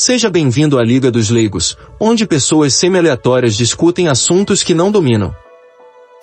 Seja bem-vindo à Liga dos Leigos, onde pessoas semi-aleatórias discutem assuntos que não dominam.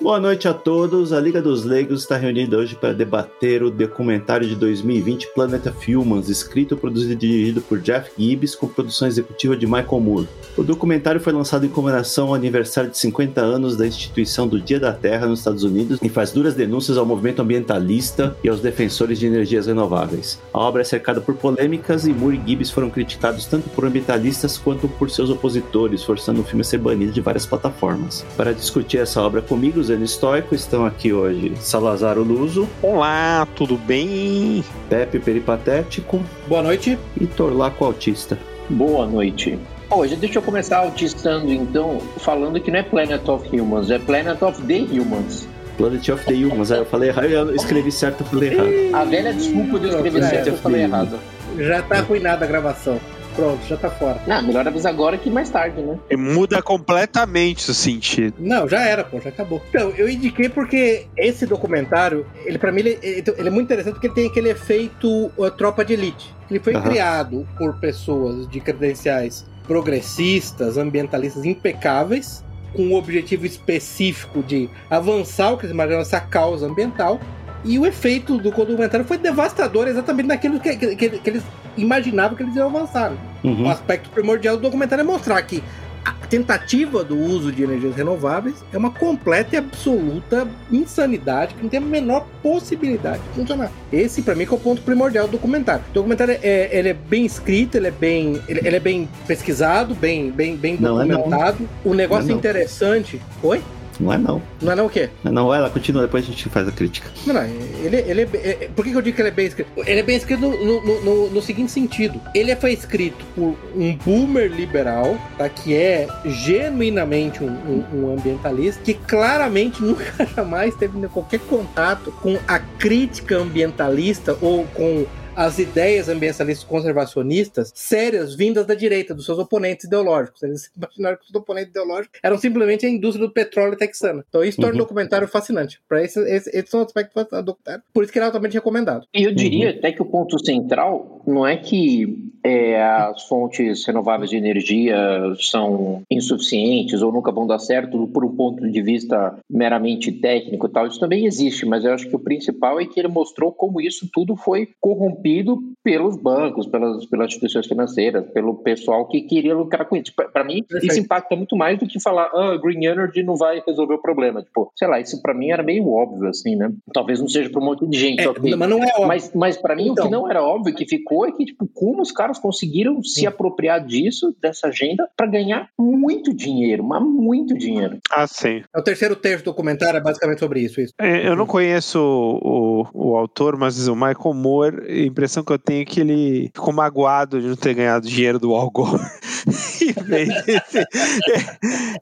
Boa noite a todos. A Liga dos Leigos está reunida hoje para debater o documentário de 2020 Planet of Humans, escrito, produzido e dirigido por Jeff Gibbs, com produção executiva de Michael Moore. O documentário foi lançado em comemoração ao aniversário de 50 anos da instituição do Dia da Terra nos Estados Unidos e faz duras denúncias ao movimento ambientalista e aos defensores de energias renováveis. A obra é cercada por polêmicas e Moore e Gibbs foram criticados tanto por ambientalistas quanto por seus opositores, forçando o filme a ser banido de várias plataformas. Para discutir essa obra comigo, Estoico, estão aqui hoje Salazar Luso. Olá, tudo bem? Pepe Peripatético. Boa noite. E Torlaco Autista. Boa noite. Hoje, deixa eu começar autistando então, falando que não é Planet of Humans, é Planet of the Humans. Planet of the Humans, aí eu falei errado, eu escrevi certo, eu falei errado. A velha desculpa de eu escrever certo, eu falei errado. Já tá arruinada a gravação. Pronto, já tá fora. Não, melhor avisar agora que mais tarde, né? E muda completamente o sentido. Não, já era, pô, já acabou. Então, eu indiquei porque esse documentário, ele para mim, ele, ele, é muito interessante porque ele tem aquele efeito uh, tropa de elite. Ele foi uhum. criado por pessoas de credenciais progressistas, ambientalistas impecáveis, com o um objetivo específico de avançar o que eles imaginam essa causa ambiental. E o efeito do documentário foi devastador exatamente naquilo que, que, que, que eles imaginavam que eles iam avançar. Uhum. O aspecto primordial do documentário é mostrar que a tentativa do uso de energias renováveis é uma completa e absoluta insanidade que não tem a menor possibilidade de funcionar. Esse, para mim, é o ponto primordial do documentário. O documentário é, ele é bem escrito, ele é bem, ele, ele é bem pesquisado, bem, bem, bem documentado. Não é não. O negócio não é interessante. Oi? Não é não. Não é não o quê? Não, não ela continua, depois a gente faz a crítica. Não, não, ele, ele é, é, Por que, eu digo que ele é bem escrito? Ele é bem escrito no, no, no, no seguinte sentido. Ele foi escrito por um boomer liberal, tá? Que é genuinamente um, um, um ambientalista, que claramente nunca jamais teve qualquer contato com a crítica ambientalista ou com as ideias ambientalistas conservacionistas sérias vindas da direita, dos seus oponentes ideológicos. Eles imaginaram que os oponentes ideológicos eram simplesmente a indústria do petróleo texana. Então isso torna uhum. o documentário fascinante. Para esse, esse, esse é um aspecto do documentário. Por isso que ele é altamente recomendado. E eu diria uhum. até que o ponto central não é que é, as fontes renováveis de energia são insuficientes ou nunca vão dar certo por um ponto de vista meramente técnico e tal. Isso também existe, mas eu acho que o principal é que ele mostrou como isso tudo foi corrompido corrompido pelos bancos, pelas, pelas instituições financeiras, pelo pessoal que queria lucrar com isso. Para mim, Perfeito. isso impacta muito mais do que falar, ah, Green Energy não vai resolver o problema. Tipo, sei lá, isso para mim era meio óbvio, assim, né? Talvez não seja para um monte de gente. É, okay. Mas não é óbvio. Mas, mas para mim, então. o que não era óbvio que ficou é que, tipo, como os caras conseguiram Sim. se apropriar disso, dessa agenda, para ganhar muito dinheiro, mas muito dinheiro. Ah, sim. É o terceiro terço do documentário, é basicamente sobre isso. isso. É, eu não conheço o, o, o autor, mas o Michael Moore impressão que eu tenho é que ele ficou magoado de não ter ganhado dinheiro do Al Gore e, fez esse,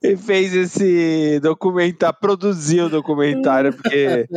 e fez esse documentário, produziu o documentário, porque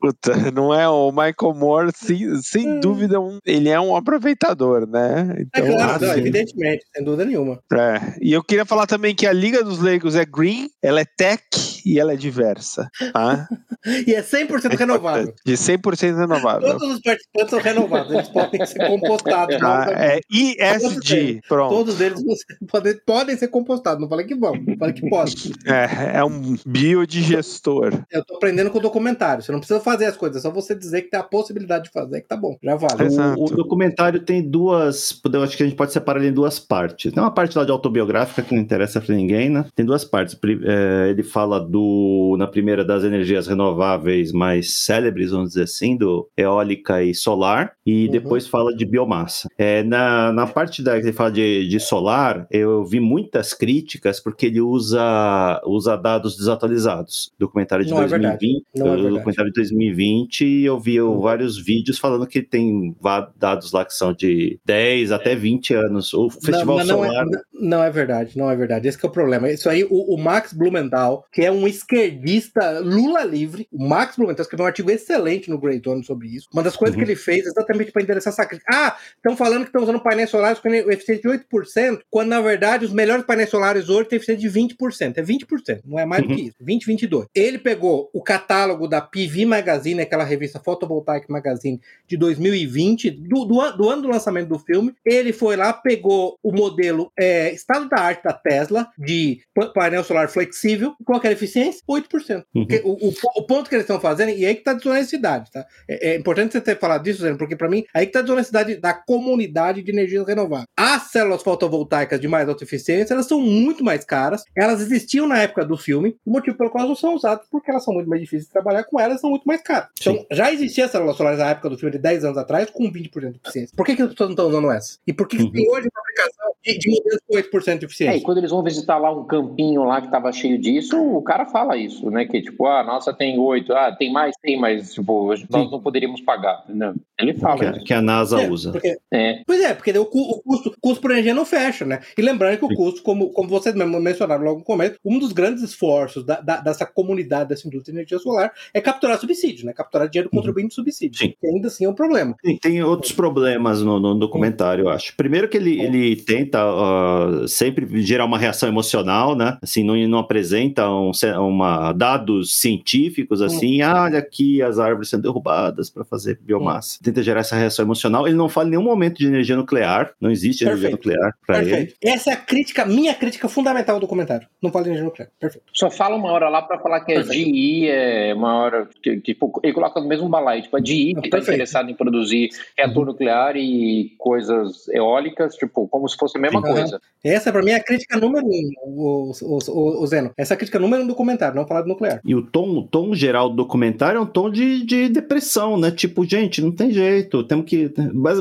puta, não é o Michael Moore, sem, sem dúvida, um, ele é um aproveitador, né? É então, é claro, assim, não, evidentemente, sem dúvida nenhuma. É, e eu queria falar também que a Liga dos Leigos é green, ela é tech e ela é diversa. Tá? e é 100% renovável. De 100% renovável. Todos os participantes são renováveis, eles podem ser compostados. Ah, é ESG, pronto. Todos eles podem, podem ser compostados, não falei que vão, falei que podem. É, é um biodigestor. Eu tô aprendendo com o documentário, você não precisa fazer as coisas, é só você dizer que tem a possibilidade de fazer, que tá bom, já vale. O, o, documentário tem duas, eu acho que a gente pode separar ele em duas partes. Tem uma parte lá de autobiográfica que não interessa pra ninguém, né? Tem duas partes. É, ele fala do, na primeira, das energias renováveis mais célebres, vamos dizer assim, do eólica e solar, e uhum. depois fala de biomassa. É, na, na parte da que ele fala de, de solar, eu vi muitas críticas porque ele usa, usa dados desatualizados. Documentário de não 2020, é é documentário de 2020, e eu vi uhum. vários vídeos falando que tem dados lá que são de 10 até 20 anos. O Festival não, Solar. Não é, Não é verdade, não é verdade. Esse é o problema. Isso aí, o, o, Max Blumenthal, que é um esquerdista Lula livre, o Max Blumenthal escreveu um artigo excelente no Great One sobre isso. Uma das coisas uhum. que ele fez exatamente para endereçar essa crítica. Ah, estão falando que estão usando painéis solares com eficiência de 8%, quando na verdade os melhores painéis solares hoje têm eficiência de 20%. É 20%, não é mais uhum. do que isso. 20, 22. Ele pegou o catálogo da PV Magazine, aquela revista Photovoltaic Magazine de 2020, do, do, do ano do lançamento do filme. Ele foi lá, pegou o modelo é, estado da arte da Tesla de painel solar flexível. Qual que era a eficiência? 8%. Uhum. O, o, o, ponto que eles estão fazendo, e aí que está a desonestidade, tá? É, é, importante você ter falado disso, porque para mim, aí que está a desonestidade da comunidade de energias renováveis. As células fotovoltaicas de mais alta eficiência, elas são muito mais caras. Elas existiam na época do filme. O motivo pelo qual elas não são usadas, porque elas são muito mais difíceis de trabalhar com elas, são muito mais caras. Sim. Então, já existia células solares na época do filme de 10 anos atrás com 20% de eficiência. Por que, que as pessoas não estão usando essa? E por que, que uhum. tem hoje uma aplicação de, de modelos com 8% de eficiência? É, e quando eles vão visitar lá um campinho lá que estava cheio disso, o cara fala isso, né? Que tipo, ah, nossa tem 8, ah, tem mais, tem, mas tipo, nós Sim. não poderíamos pagar. Não. Ele fala que, isso. que a NASA é, usa. Porque, é. Pois é, porque o, o, custo, custo por energia não fecha, né? E lembrando que o custo, como, como vocês mencionaram logo no começo, um dos grandes esforços da, da, dessa comunidade dessa indústria de energia solar é capturar subsídio, né? Capturar dinheiro do uhum. contribuinte subsídio. Sim. Que ainda assim é um problema. Sim, tem outros problemas no, no documentário, eu acho. Primeiro que ele, ele tenta uh, sempre gerar uma reação emocional, né? Assim, não, não apresenta um, uma, dados científicos, assim, ah, olha aqui as árvores sendo derrubadas para fazer biomassa. Tenta gerar essa reação emocional. Ele não fala em nenhum momento de energia nuclear, não existe Perfeito. energia nuclear para ele. Essa é a crítica, minha crítica fundamental do documentário. Não fala de energia nuclear. Perfeito. Só fala uma hora lá para falar que a GE é uma hora que, tipo, ele coloca no mesmo balaio, tipo, a GE que está interessada em produzir reator nuclear e coisas eólicas, tipo, como se fosse a mesma uhum. coisa. Essa, para mim, é a crítica número um, o, o, o, o, Zeno. Essa é a crítica número um do documentário, não falar de nuclear. E o tom, o tom geral do documentário é um tom de, de depressão, né? Tipo, gente, não tem jeito, temos que.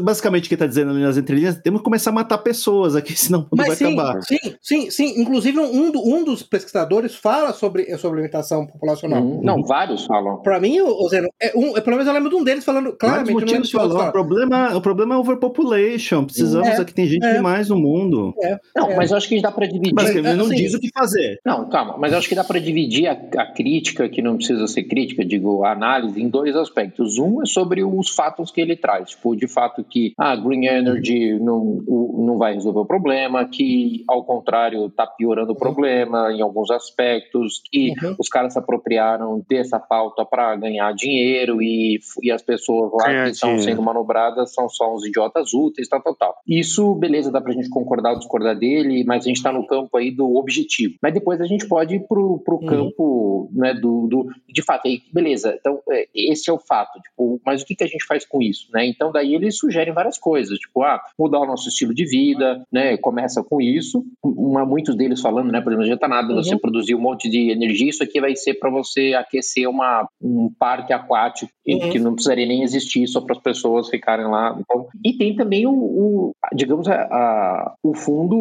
Basicamente, o que está dizendo nas entrelinhas, temos que começar a matar pessoas aqui, senão não vai sim, acabar. Sim, sim, sim. Inclusive, um, um dos pesquisadores fala sobre, sobre limitação populacional. Uhum. Não, vários falam. Para mim, o Zeno, é um, pelo menos eu lembro de um deles falando claramente. Vários motivos falou, o problema, o problema é overpopulation. Precisamos é, aqui, tem gente é, demais no mundo. É, não, é. mas eu acho que dá para dividir. Mas ele não assim, diz o que fazer. Não, calma, mas eu acho que dá para dividir a, a, crítica, que não precisa ser crítica, digo, a análise, em dois aspectos. Um é sobre os fatos que ele traz. Tipo, de fato que a ah, Green Energy não, não vai resolver o problema, que, ao contrário, está piorando o problema em alguns aspectos, que uhum. os caras se apropriaram dessa pauta para ganhar dinheiro e, e as pessoas lá que estão sendo manobradas são só uns idiotas úteis, tal, tal, tal. Isso, beleza, dá pra gente concordar ou discordar dele, mas a gente tá no campo aí do objetivo. Mas depois a gente pode ir pro, pro uhum. campo, né, do, do, de fato, aí, beleza, então é, esse é o fato, tipo, mas o que, que a gente faz com isso, né? Então daí eles sugerem várias coisas, tipo, ah, mudar o nosso estilo de vida, né, começa com isso, uma, muitos deles falando, né, por exemplo, não adianta nada uhum. você produzir um monte de energia, isso aqui vai ser para você aquecer uma, um parque aquático uhum. que não precisaria nem existir só para as pessoas ficarem lá. Então, e tem também o, o digamos, a, a, o fundo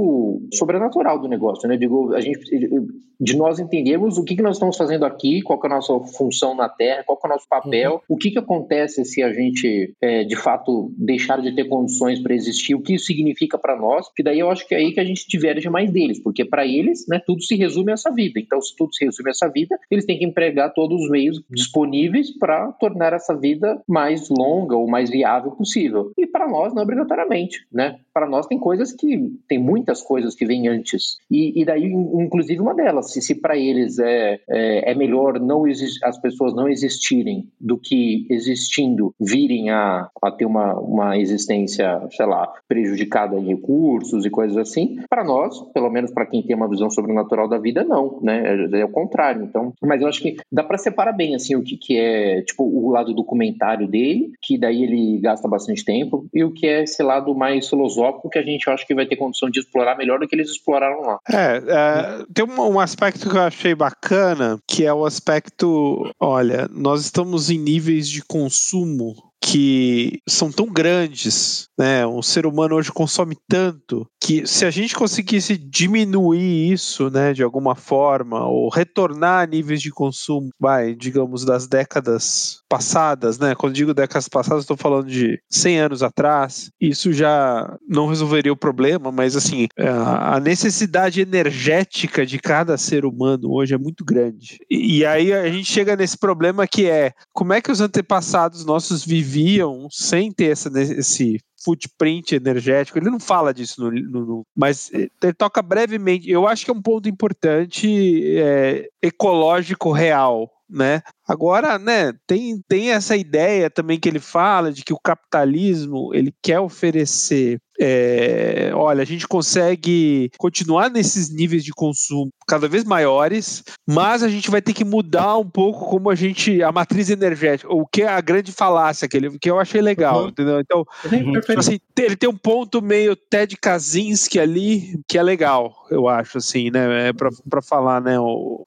sobrenatural do negócio, né? Digo, a gente, de nós entendermos o que, que nós estamos fazendo aqui, qual é a nossa função na Terra, qual é o nosso papel, uhum. o que, que acontece se a gente, é, de fato, deixar de ter condições para existir, o que isso significa para nós, que daí eu acho que é aí que a gente diverge mais deles, porque para eles, né, tudo se resume a essa vida. Então, se tudo se resume a essa vida, eles têm que empregar todos os meios disponíveis para tornar essa vida mais longa ou mais viável possível. E para nós, não obrigatoriamente, né? Para nós tem coisas que, tem muitas coisas que vêm antes. E, e daí, inclusive, uma delas, se, se para eles é, é, é, melhor não as pessoas não existirem do que existindo virem a, a ter uma, uma existência, sei lá, prejudicada em recursos e coisas assim, para nós, pelo menos para quem tem uma visão sobrenatural da vida, não, né? É, é o contrário. Então, mas eu acho que dá para separar bem assim o que, que é tipo o lado documentário dele, que daí ele gasta bastante tempo, e o que é esse lado mais filosófico que a gente acha que vai ter condição de explorar melhor do que eles exploraram lá. É, é tem um, um aspecto que eu achei bacana, que é o aspecto, olha, nós estamos em níveis de consumo que são tão grandes, né? O ser humano hoje consome tanto que se a gente conseguisse diminuir isso, né, de alguma forma, ou retornar a níveis de consumo, vai, digamos, das décadas passadas, né? Quando digo décadas passadas, estou falando de 100 anos atrás. Isso já não resolveria o problema, mas assim, a necessidade energética de cada ser humano hoje é muito grande. E, e aí a gente chega nesse problema que é como é que os antepassados nossos viviam sem ter essa, esse footprint energético. Ele não fala disso, no, no, no, mas ele toca brevemente. Eu acho que é um ponto importante é, ecológico real. Né? Agora, né, tem, tem essa ideia também que ele fala de que o capitalismo ele quer oferecer é, olha, a gente consegue continuar nesses níveis de consumo cada vez maiores, mas a gente vai ter que mudar um pouco como a gente, a matriz energética, o que é a grande falácia que, ele, que eu achei legal, uhum. entendeu? Então, uhum. tipo assim, ele tem um ponto meio Ted Kaczynski ali, que é legal, eu acho, assim, né, é para falar, né, o,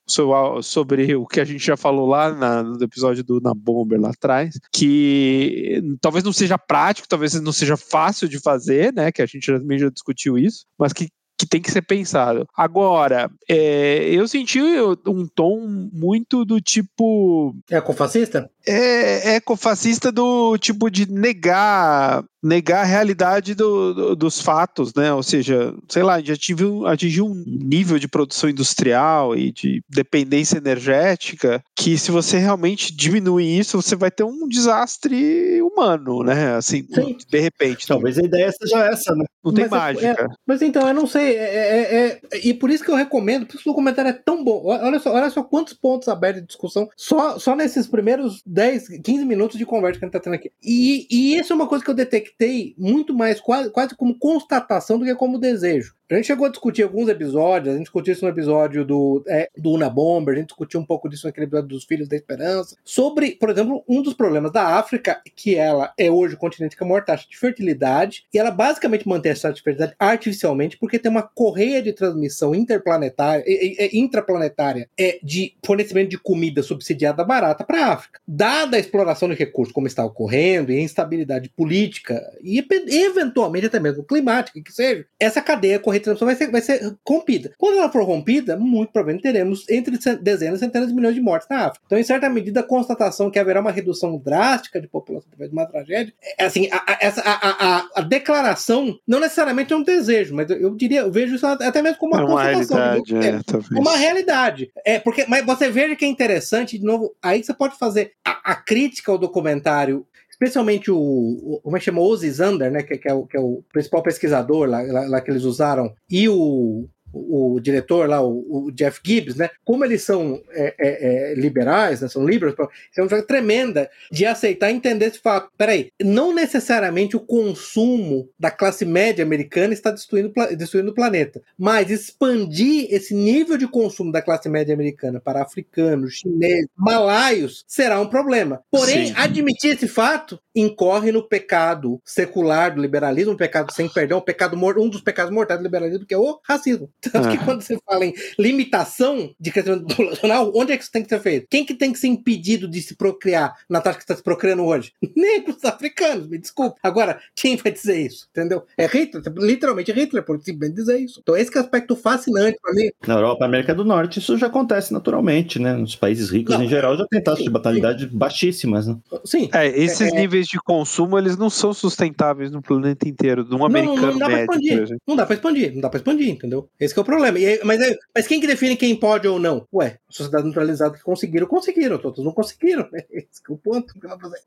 sobre o que a gente já falou lá na, no episódio do Na Bomber lá atrás, que talvez não seja prático, talvez não seja fácil de fazer, né? Que a gente também já discutiu isso, mas que que tem que ser pensado. Agora, é, eu senti um tom muito do tipo. É ecofascista? É, é ecofascista do tipo de negar negar a realidade do, do, dos fatos, né? Ou seja, sei lá, já atingiu, atingiu um nível de produção industrial e de dependência energética que se você realmente diminuir isso, você vai ter um desastre humano, né? Assim, Sim. de repente. Talvez a ideia seja essa, né? Não tem mas, mágica. É, mas então, eu não sei. É, é, é, é, e por isso que eu recomendo, por isso que o comentário é tão bom. Olha só, olha só quantos pontos abertos de discussão só, só nesses primeiros 10, 15 minutos de conversa que a gente tá tendo aqui. E, e isso é uma coisa que eu detectei muito mais, quase, quase como constatação do que como desejo. A gente chegou a discutir alguns episódios, a gente discutiu isso no episódio do, é, do Una Bomber, a gente discutiu um pouco disso naquele episódio dos Filhos da Esperança, sobre, por exemplo, um dos problemas da África, que ela é hoje o continente com a maior taxa de fertilidade, e ela basicamente mantém essa taxa de fertilidade artificialmente, porque tem uma correia de transmissão interplanetária, intraplanetária é, de fornecimento de comida subsidiada barata para a África. Dada a exploração de recursos como está ocorrendo, e a instabilidade política, e eventualmente até mesmo climática, que seja, essa cadeia correia retransmissão vai ser, vai ser rompida. Quando ela for rompida, muito provavelmente teremos entre dezenas e centenas de milhões de mortes na África. Então, em certa medida, a constatação que haverá uma redução drástica de população através de uma tragédia, é, assim, a, a, a, a, declaração não necessariamente é um desejo, mas eu diria, eu vejo isso até mesmo como uma, é uma realidade, é, é, uma realidade. É, porque, mas você veja que é interessante, de novo, aí você pode fazer a, a crítica ao documentário especialmente o, o como é que chama, Ozzy Zander, né, que, que, é o, que é o principal pesquisador lá, lá, lá que eles usaram, e o, o, diretor lá, o, o, Jeff Gibbs, né? Como eles são é, é, é, liberais, né, são liberais, é uma coisa tremenda de aceitar e entender esse fato. Peraí, não necessariamente o consumo da classe média americana está destruindo, destruindo o planeta, mas expandir esse nível de consumo da classe média americana para africanos, chineses, malaios será um problema. Porém, Sim. admitir esse fato incorre no pecado secular do liberalismo, um pecado sem perdão, um, pecado, um dos pecados mortais do liberalismo, que é o racismo. Tanto que quando você fala em limitação de crescimento populacional, onde é que isso tem que ser feito? Quem que tem que ser impedido de se procriar na taxa que está se procriando hoje? Negros africanos, me desculpe. Agora, quem vai dizer isso? Entendeu? É Hitler, literalmente Hitler, por simplesmente dizer isso. Então, esse que é o aspecto fascinante para mim. Na Europa, América do Norte, isso já acontece naturalmente, né? Nos países ricos, Não, em geral, já tem taxas de batalhidade baixíssimas, né? Sim. É, esses é, é, níveis de consumo, eles não são sustentáveis no planeta inteiro. De um americano não, não, não médio, Não dá para expandir, não dá para expandir, entendeu? Esse esse é o problema. E, mas, é, mas quem que define quem pode ou não? Ué, sociedade neutralizada que conseguiram, conseguiram, todos não conseguiram. Esse é o ponto.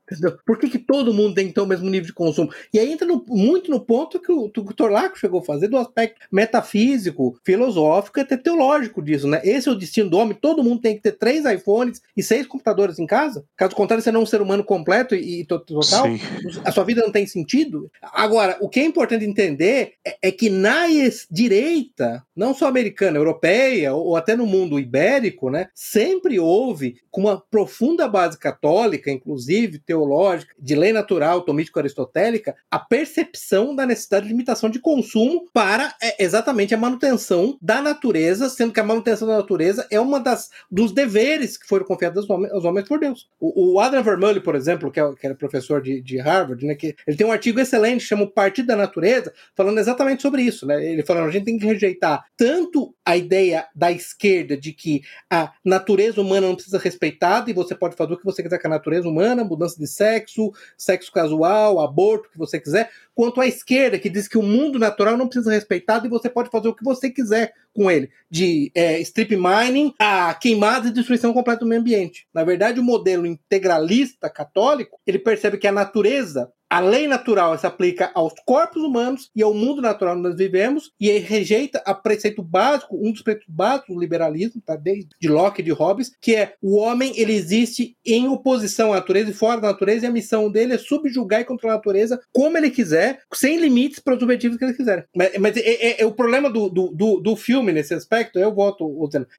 Entendeu? Por que, que todo mundo tem que ter o mesmo nível de consumo? E aí entra no, muito no ponto que o, o Torlaco chegou a fazer do aspecto metafísico, filosófico e até teológico disso, né? Esse é o destino do homem. Todo mundo tem que ter três iPhones e seis computadores em casa. Caso contrário, você não é um ser humano completo e, e total. Sim. A sua vida não tem sentido. Agora, o que é importante entender é, é que na direita não só americana, europeia, ou até no mundo ibérico, né, sempre houve, com uma profunda base católica, inclusive teológica, de lei natural, tomístico-aristotélica, a percepção da necessidade de limitação de consumo para é, exatamente a manutenção da natureza, sendo que a manutenção da natureza é uma das dos deveres que foram confiados aos homens, aos homens por Deus. O, o Adam Vermeulen, por exemplo, que, é, que era professor de, de Harvard, né, que ele tem um artigo excelente, chama O Partido da Natureza, falando exatamente sobre isso. Né? Ele falando, a gente tem que rejeitar tanto a ideia da esquerda de que a natureza humana não precisa ser respeitada e você pode fazer o que você quiser com a natureza humana, mudança de sexo, sexo casual, aborto, o que você quiser, quanto a esquerda que diz que o mundo natural não precisa ser respeitado e você pode fazer o que você quiser com ele, de é, strip mining a queimada e destruição completa do meio ambiente. Na verdade, o modelo integralista católico, ele percebe que a natureza a lei natural se aplica aos corpos humanos e ao mundo natural onde nós vivemos, e ele rejeita a preceito básico, um dos preceitos básicos do liberalismo, tá? desde de Locke e de Hobbes, que é o homem ele existe em oposição à natureza e fora da natureza, e a missão dele é subjugar e controlar a natureza como ele quiser, sem limites para os objetivos que ele quiser. Mas, mas é, é, é, o problema do, do, do, do, filme nesse aspecto, eu voto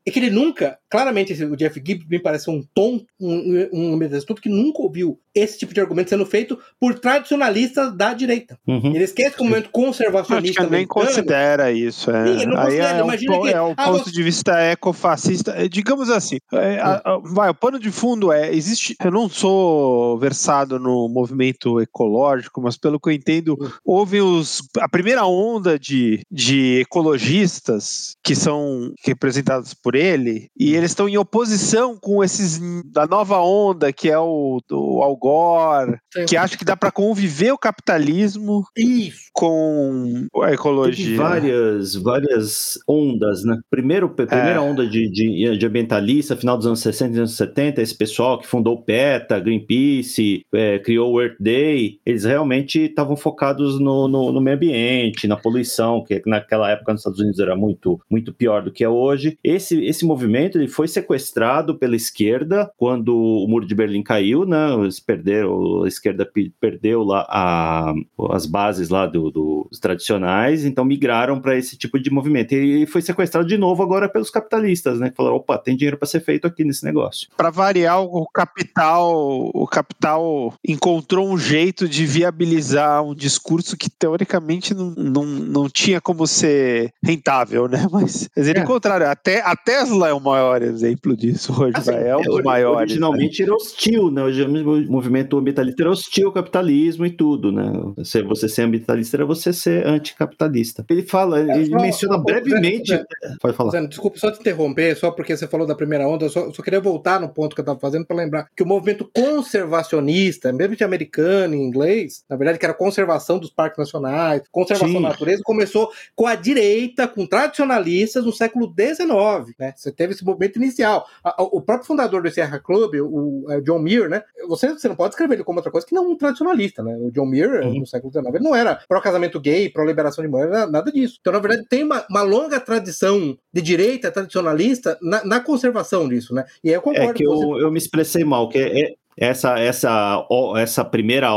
é que ele nunca, claramente, o Jeff Gibbs me parece um tom, um, um, um que nunca ouviu esse tipo de argumento sendo feito por tradicionalistas da direita. Uhum. Ele esquece que o momento conservacionista. Que nem considera isso. É. Sim, não Aí é, um, que, é o ah, ponto você... de vista ecofascista. É, digamos assim, é, a, a, vai, o pano de fundo é: existe. Eu não sou versado no movimento ecológico, mas pelo que eu entendo, houve os, a primeira onda de, de ecologistas que são representados por ele, e eles estão em oposição com esses da nova onda que é o, o Gore, que acha que dá para conviver o capitalismo Isso. com a ecologia. Teve várias, várias ondas, né? Primeiro, primeira é. onda de, de, de, ambientalista, final dos anos 60 e anos 70, esse pessoal que fundou o PETA, Greenpeace, é, criou o Earth Day, eles realmente estavam focados no, no, no, meio ambiente, na poluição, que naquela época nos Estados Unidos era muito, muito pior do que é hoje. Esse, esse movimento ele foi sequestrado pela esquerda quando o Muro de Berlim caiu, né? Eles perderam, a esquerda perdeu lá a, as bases lá do, dos tradicionais, então migraram para esse tipo de movimento. E foi sequestrado de novo agora pelos capitalistas, né? Que falaram, opa, tem dinheiro para ser feito aqui nesse negócio. Para variar, o capital, o capital encontrou um jeito de viabilizar um discurso que teoricamente não, não, não tinha como ser rentável, né? Mas, mas ele é. contrário, até a Tesla é o maior exemplo disso hoje, assim, é um dos maiores. Originalmente né? era hostil, né? O movimento ambientalista era hostil ao capitalismo e tudo, né? Se você ser ambientalista era você ser anticapitalista. Ele fala, ele, é, menciona brevemente. Zé, Pode falar. Zé, desculpa só te interromper, só porque você falou da primeira onda, eu só, só queria voltar no ponto que eu estava fazendo para lembrar que o movimento conservacionista, mesmo de americano em inglês, na verdade, que era conservação dos parques nacionais, conservação Sim. da natureza, começou com a direita, com tradicionalistas no século XIX, né? Você teve esse movimento inicial. O próprio fundador do Sierra Club, o, o John Muir, né? Você, você não pode escrever ele como outra coisa que não um tradicionalista, né? O John Muir, uhum. no século XIX, ele não era pró-casamento gay, pró-liberação de mulher, nada disso. Então, na verdade, tem uma, uma longa tradição de direita tradicionalista na, na, conservação disso, né? E aí eu concordo. É que eu, eu me expressei mal, que é, é essa essa essa primeira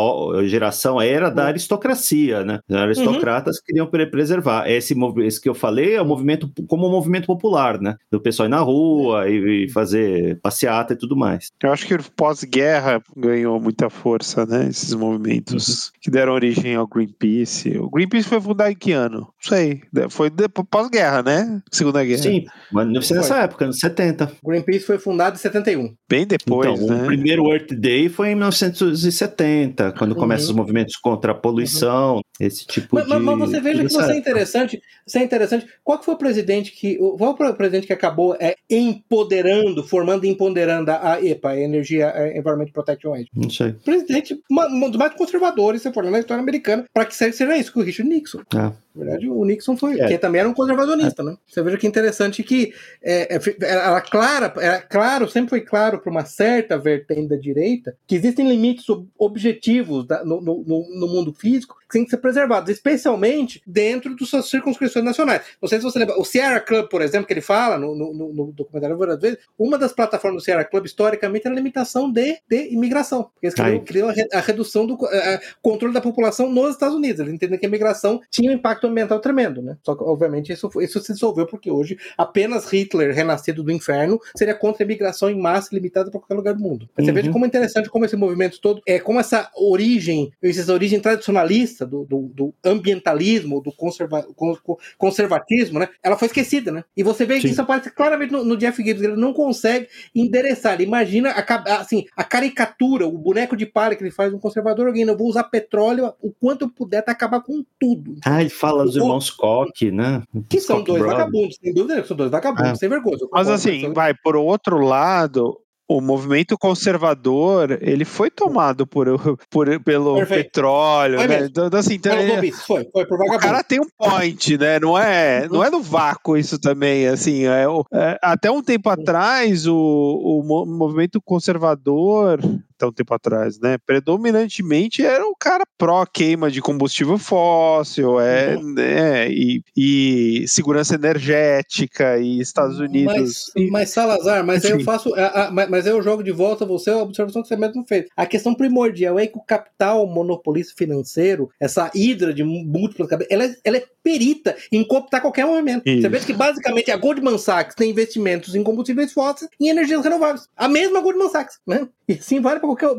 geração era da aristocracia, né? Os aristocratas uhum. queriam preservar. Esse, esse que eu falei é o movimento como um movimento popular, né? Do pessoal ir na rua e, e fazer passeata e tudo mais. Eu acho que pós-guerra ganhou muita força, né? Esses movimentos uhum. que deram origem ao Greenpeace. O Greenpeace foi fundado em que ano? Não sei. Foi pós-guerra, né? Segunda Guerra. Sim, mas nessa época, anos 70. O Greenpeace foi fundado em 71. Bem depois, então, né? O primeiro Earth Day foi em 1970, quando uhum. começam os movimentos contra a poluição, uhum. esse tipo mas, de. Mas você veja que você é interessante. Você é interessante. Qual que foi o presidente que. Qual foi o presidente que acabou é, empoderando, formando e empoderando a EPA, a Energia Environment Protection Agency? Não sei. Presidente, um dos mais conservadores, se for na história americana, para que seja isso, que o Richard Nixon. É. Na verdade, o Nixon foi, é. que também era um conservacionista, é. né? Você veja que interessante que é, é era clara, era claro, sempre foi claro para uma certa vertente da direita que existem limites objetivos da, no, no, no, mundo físico que têm que ser preservados, especialmente dentro das suas circunscrições nacionais. Não sei se você lembra, o Sierra Club, por exemplo, que ele fala no, no, no documentário várias vezes, uma das plataformas do Sierra Club, historicamente, era a limitação de, de imigração. Porque eles criam, criam a, redução do a, controle da população nos Estados Unidos. Eles entendem que a imigração tinha um impacto ambiental tremendo, né? Só que, obviamente, isso, isso se dissolveu porque hoje apenas Hitler, renascido do inferno, seria contra a imigração em massa limitada para qualquer lugar do mundo. Mas Você Uhum. veja como é interessante como esse movimento todo, é como essa origem, essa origem tradicionalista do, do, do ambientalismo, do conserva, con- con- conservatismo, né? Ela foi esquecida, né? E você vê que Sim. isso aparece claramente no, no Jeff Gibbs, ele não consegue endereçar. Ele imagina a, assim, a caricatura, o boneco de palha que ele faz um conservador, alguém, eu vou usar petróleo o quanto eu puder pra acabar com tudo. Ah, ele fala dos irmãos Koch, né? Que são dois brothers. vagabundos, sem dúvida, são dois vagabundos, É. sem vergonha. Mas assim, vai, por outro lado, o movimento conservador, ele foi tomado por, por- pelo Perfeito. petróleo, Foi né? Então, assim, então, lobistas, foi, foi o cara tem um point, né? Não é, não é no vácuo isso também, assim, é, é, até um tempo atrás o, o mo- movimento conservador, até um tempo atrás, né, predominantemente era o cara pró queima de combustível fóssil, é, né, e, e segurança energética e Estados Unidos. Mas, e- mas Salazar, mas aí eu faço. a- a- mas mas aí eu jogo de volta você a observação que você mesmo fez. A questão primordial é que o capital monopolista financeiro, essa hidra de múltiplas cabeças, ela, é- ela é perita em cooptar qualquer movimento. Isso. Você vê que basicamente a Goldman Sachs tem investimentos em combustíveis fósseis e energias renováveis. A mesma Goldman Sachs, né? E assim vale para qualquer,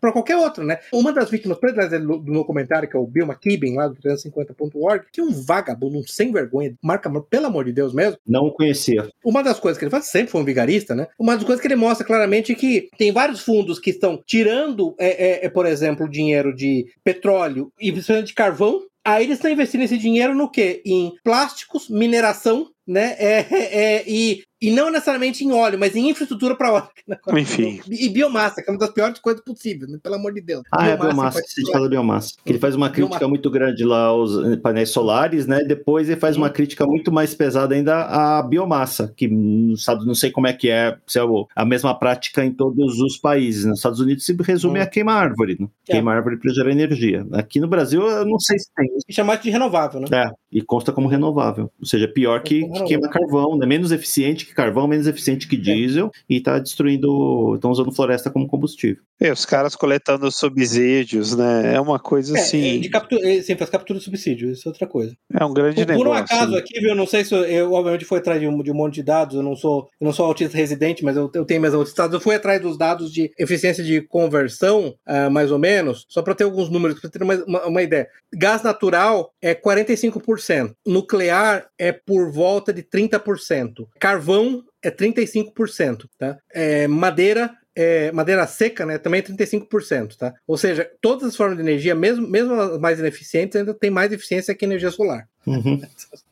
pra qualquer outro, né? Uma das vítimas prediletas do do meu comentário, que é o Bill McKibben, lá do 350.org, que é um vagabundo, um sem vergonha, marca, pelo amor de Deus mesmo, Não conhecia. uma das coisas que ele faz, sempre foi um vigarista, né? Uma das coisas que ele mostra claramente é que tem vários fundos que estão tirando, é, é, é, por exemplo, dinheiro de petróleo e principalmente de carvão. Aí eles estão investindo esse dinheiro no quê? Em plásticos, mineração, né? É, é, é, e, e não necessariamente em óleo, mas em infraestrutura para óleo. né? Enfim. E biomassa, que é uma das piores coisas possíveis, né? pelo amor de Deus. Ah, é a Biomassa, biomassa, em que você fala biomassa. Que ele faz uma crítica Biomassa. muito grande lá aos painéis solares, né? Depois ele faz uma crítica muito mais pesada ainda à biomassa, que nos Estados não sei como é que é, se é a mesma prática em todos os países. Nos Estados Unidos se resume Hum. a queimar árvore, né? É. Queimar árvore para gerar energia. Aqui no Brasil eu não sei se tem. E chamar de renovável, né? É, e consta como renovável. Ou seja, pior que, que queima carvão, né? Menos eficiente que carvão, menos eficiente É. que diesel, e tá destruindo, estão usando floresta como combustível. E os caras coletando subsídios, né? É uma coisa É, assim. de captura, é, sim, faz captura de subsídio, isso é outra coisa. É um grande Por, negócio. por um acaso né? aqui, viu? Eu não sei se eu, eu, obviamente fui atrás de um, de um monte de dados. Eu não sou, eu não sou autista residente, mas eu, eu tenho meus outros dados. Eu fui atrás dos dados de eficiência de conversão, ah, mais ou menos, só para ter alguns números, para ter uma, uma, uma ideia. Gás natural é 45%, nuclear é por volta de 30%, carvão é 35%, tá? É, madeira é, madeira seca, né, também é 35%, tá? Ou seja, todas as formas de energia, mesmo, mesmo as mais ineficientes, ainda tem mais eficiência que energia solar. Uhum.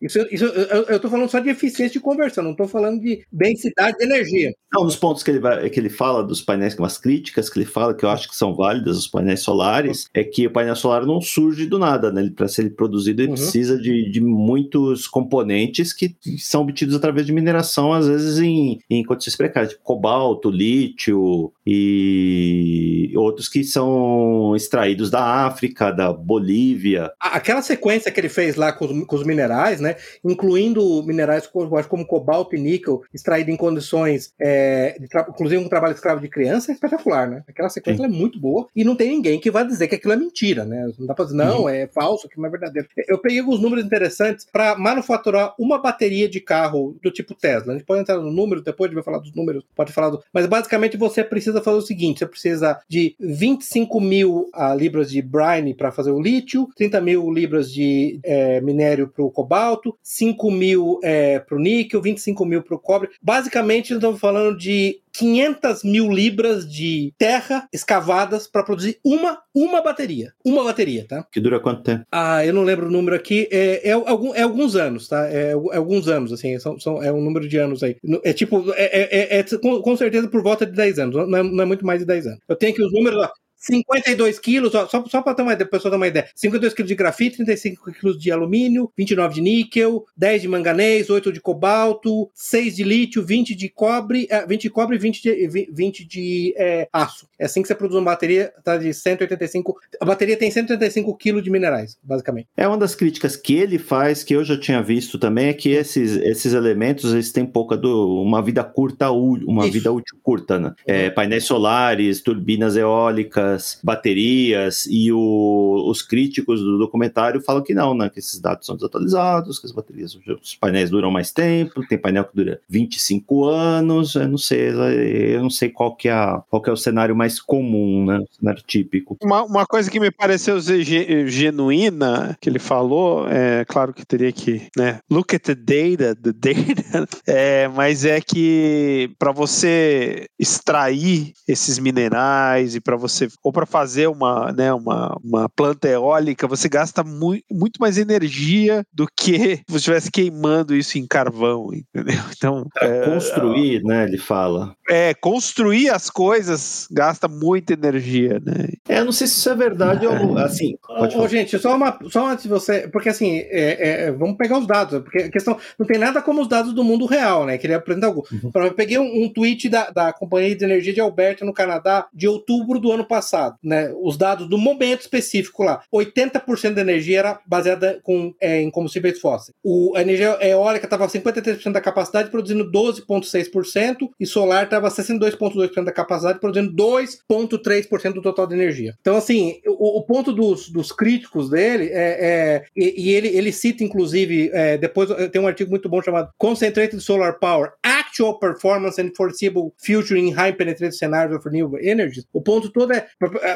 Isso, isso eu, tô falando só de eficiência de conversão, não tô falando de densidade de energia. Um dos pontos que ele, vai, que ele fala dos painéis, umas críticas que ele fala, que eu acho que são válidas, os painéis solares, é que o painel solar não surge do nada, né? Para ser produzido, ele Uhum. precisa de, de muitos componentes que são obtidos através de mineração, às vezes em, em condições precárias, tipo cobalto, lítio e outros que são extraídos da África, da Bolívia. Aquela sequência que ele fez lá com os, com os minerais, né, incluindo minerais co- eu acho, como cobalto e níquel, extraído em condições, é, de inclusive um trabalho escravo de criança, é espetacular, né? Aquela sequência é muito boa e não tem ninguém que vá dizer que aquilo é mentira, né? Não dá pra dizer, não, é falso, aquilo não é verdadeiro. Eu peguei alguns números interessantes para manufaturar uma bateria de carro do tipo Tesla. A gente pode entrar no número, depois a gente vai falar dos números, pode falar do... Mas basicamente você precisa fazer o seguinte: você precisa de 25 mil ah, libras de brine para fazer o lítio, 30 mil libras de eh, minério para o cobalto, 5 mil eh, para o níquel, 25 mil para o cobre. Basicamente, estamos falando de 500 mil libras de terra escavadas para produzir uma, uma bateria. Uma bateria, tá? Que dura quanto tempo? Ah, eu não lembro o número aqui. É, é, algum, é alguns anos, tá? É, é alguns anos, assim. São, são- é um número de anos aí. É tipo, é, é- é- é com, com certeza por volta de 10 anos. Não é, não é muito mais de 10 anos. Eu tenho aqui os números, ó. 52 quilos, ó, só, só para ter uma pessoa ter uma ideia. 52 quilos de grafite, 35 quilos de alumínio, 29 de níquel, 10 de manganês, 8 de cobalto, 6 de lítio, 20 de cobre, eh, 20 de cobre e 20 de, vi- 20 de eh, aço. É assim que você produz uma bateria, tá de 185. A bateria tem 185 quilos de minerais, basicamente. É uma das críticas que ele faz, que eu já tinha visto também, é que esses, esses elementos eles têm pouca do, uma vida curta, uma Isso. vida útil curta, né? É, painéis solares, turbinas eólicas, das baterias e o, os críticos do documentário falam que não, né? Que esses dados são desatualizados, que as baterias, os painéis duram mais tempo, tem painel que dura 25 anos, eu não sei, eu não sei qual que é, qual que é o cenário mais comum, né? O cenário típico. Uma, uma coisa que me pareceu genuína que ele falou, é claro que teria que, né? Look at the data, the data, é, mas é que para você extrair esses minerais e para você ou para fazer uma, né, uma, uma planta eólica, você gasta mu muito mais energia do que se você estivesse queimando isso em carvão, entendeu? Então, é, construir, é, né, ele fala. É, construir as coisas gasta muita energia, né? É, eu não sei se isso é verdade ou assim. Ô, ô, gente, só uma, só antes de você, porque assim, é, é, vamos pegar os dados, porque a questão não tem nada como os dados do mundo real, né? Queria aprender algo. Uhum. Eu peguei um, um tweet da, da Companhia de Energia de Alberta no Canadá de outubro do ano passado, né? Os dados do momento específico lá. 80% da energia era baseada com, é, em combustíveis fósseis. O, a energia eólica estava 53% da capacidade, produzindo 12,6%, e solar estava 62,2% da capacidade, produzindo 2,3% do total de energia. Então, assim, o, o ponto dos, dos, críticos dele é. é e, e, ele, ele cita, inclusive, é, depois tem um artigo muito bom chamado Concentrated Solar Power Actual Performance and Foreseeable Future in High Penetrated Scenarios of Renewable Energies. O ponto todo é,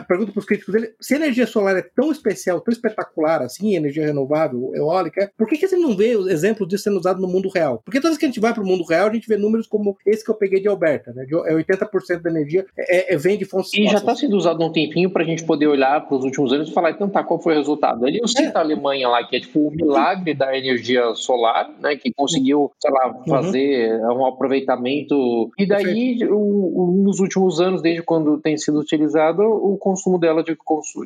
pergunta para os críticos dele, se a energia solar é tão especial, tão espetacular assim, energia renovável, eólica, por que, que você não vê exemplos disso sendo usado no mundo real? Porque todas vezes que a gente vai para o mundo real, a gente vê números como esse que eu peguei de Alberta, né? É 80% da energia é, é, vem de fontes E já está sendo usado um tempinho para a gente poder olhar para os últimos anos e falar, então tá, qual foi o resultado? Ele cita é. a Alemanha lá, que é tipo o milagre da energia solar, né? Que conseguiu, sei lá, uhum. fazer uhum. um aproveitamento. E daí, o, nos últimos anos, desde quando tem sido utilizado, o consumo dela de,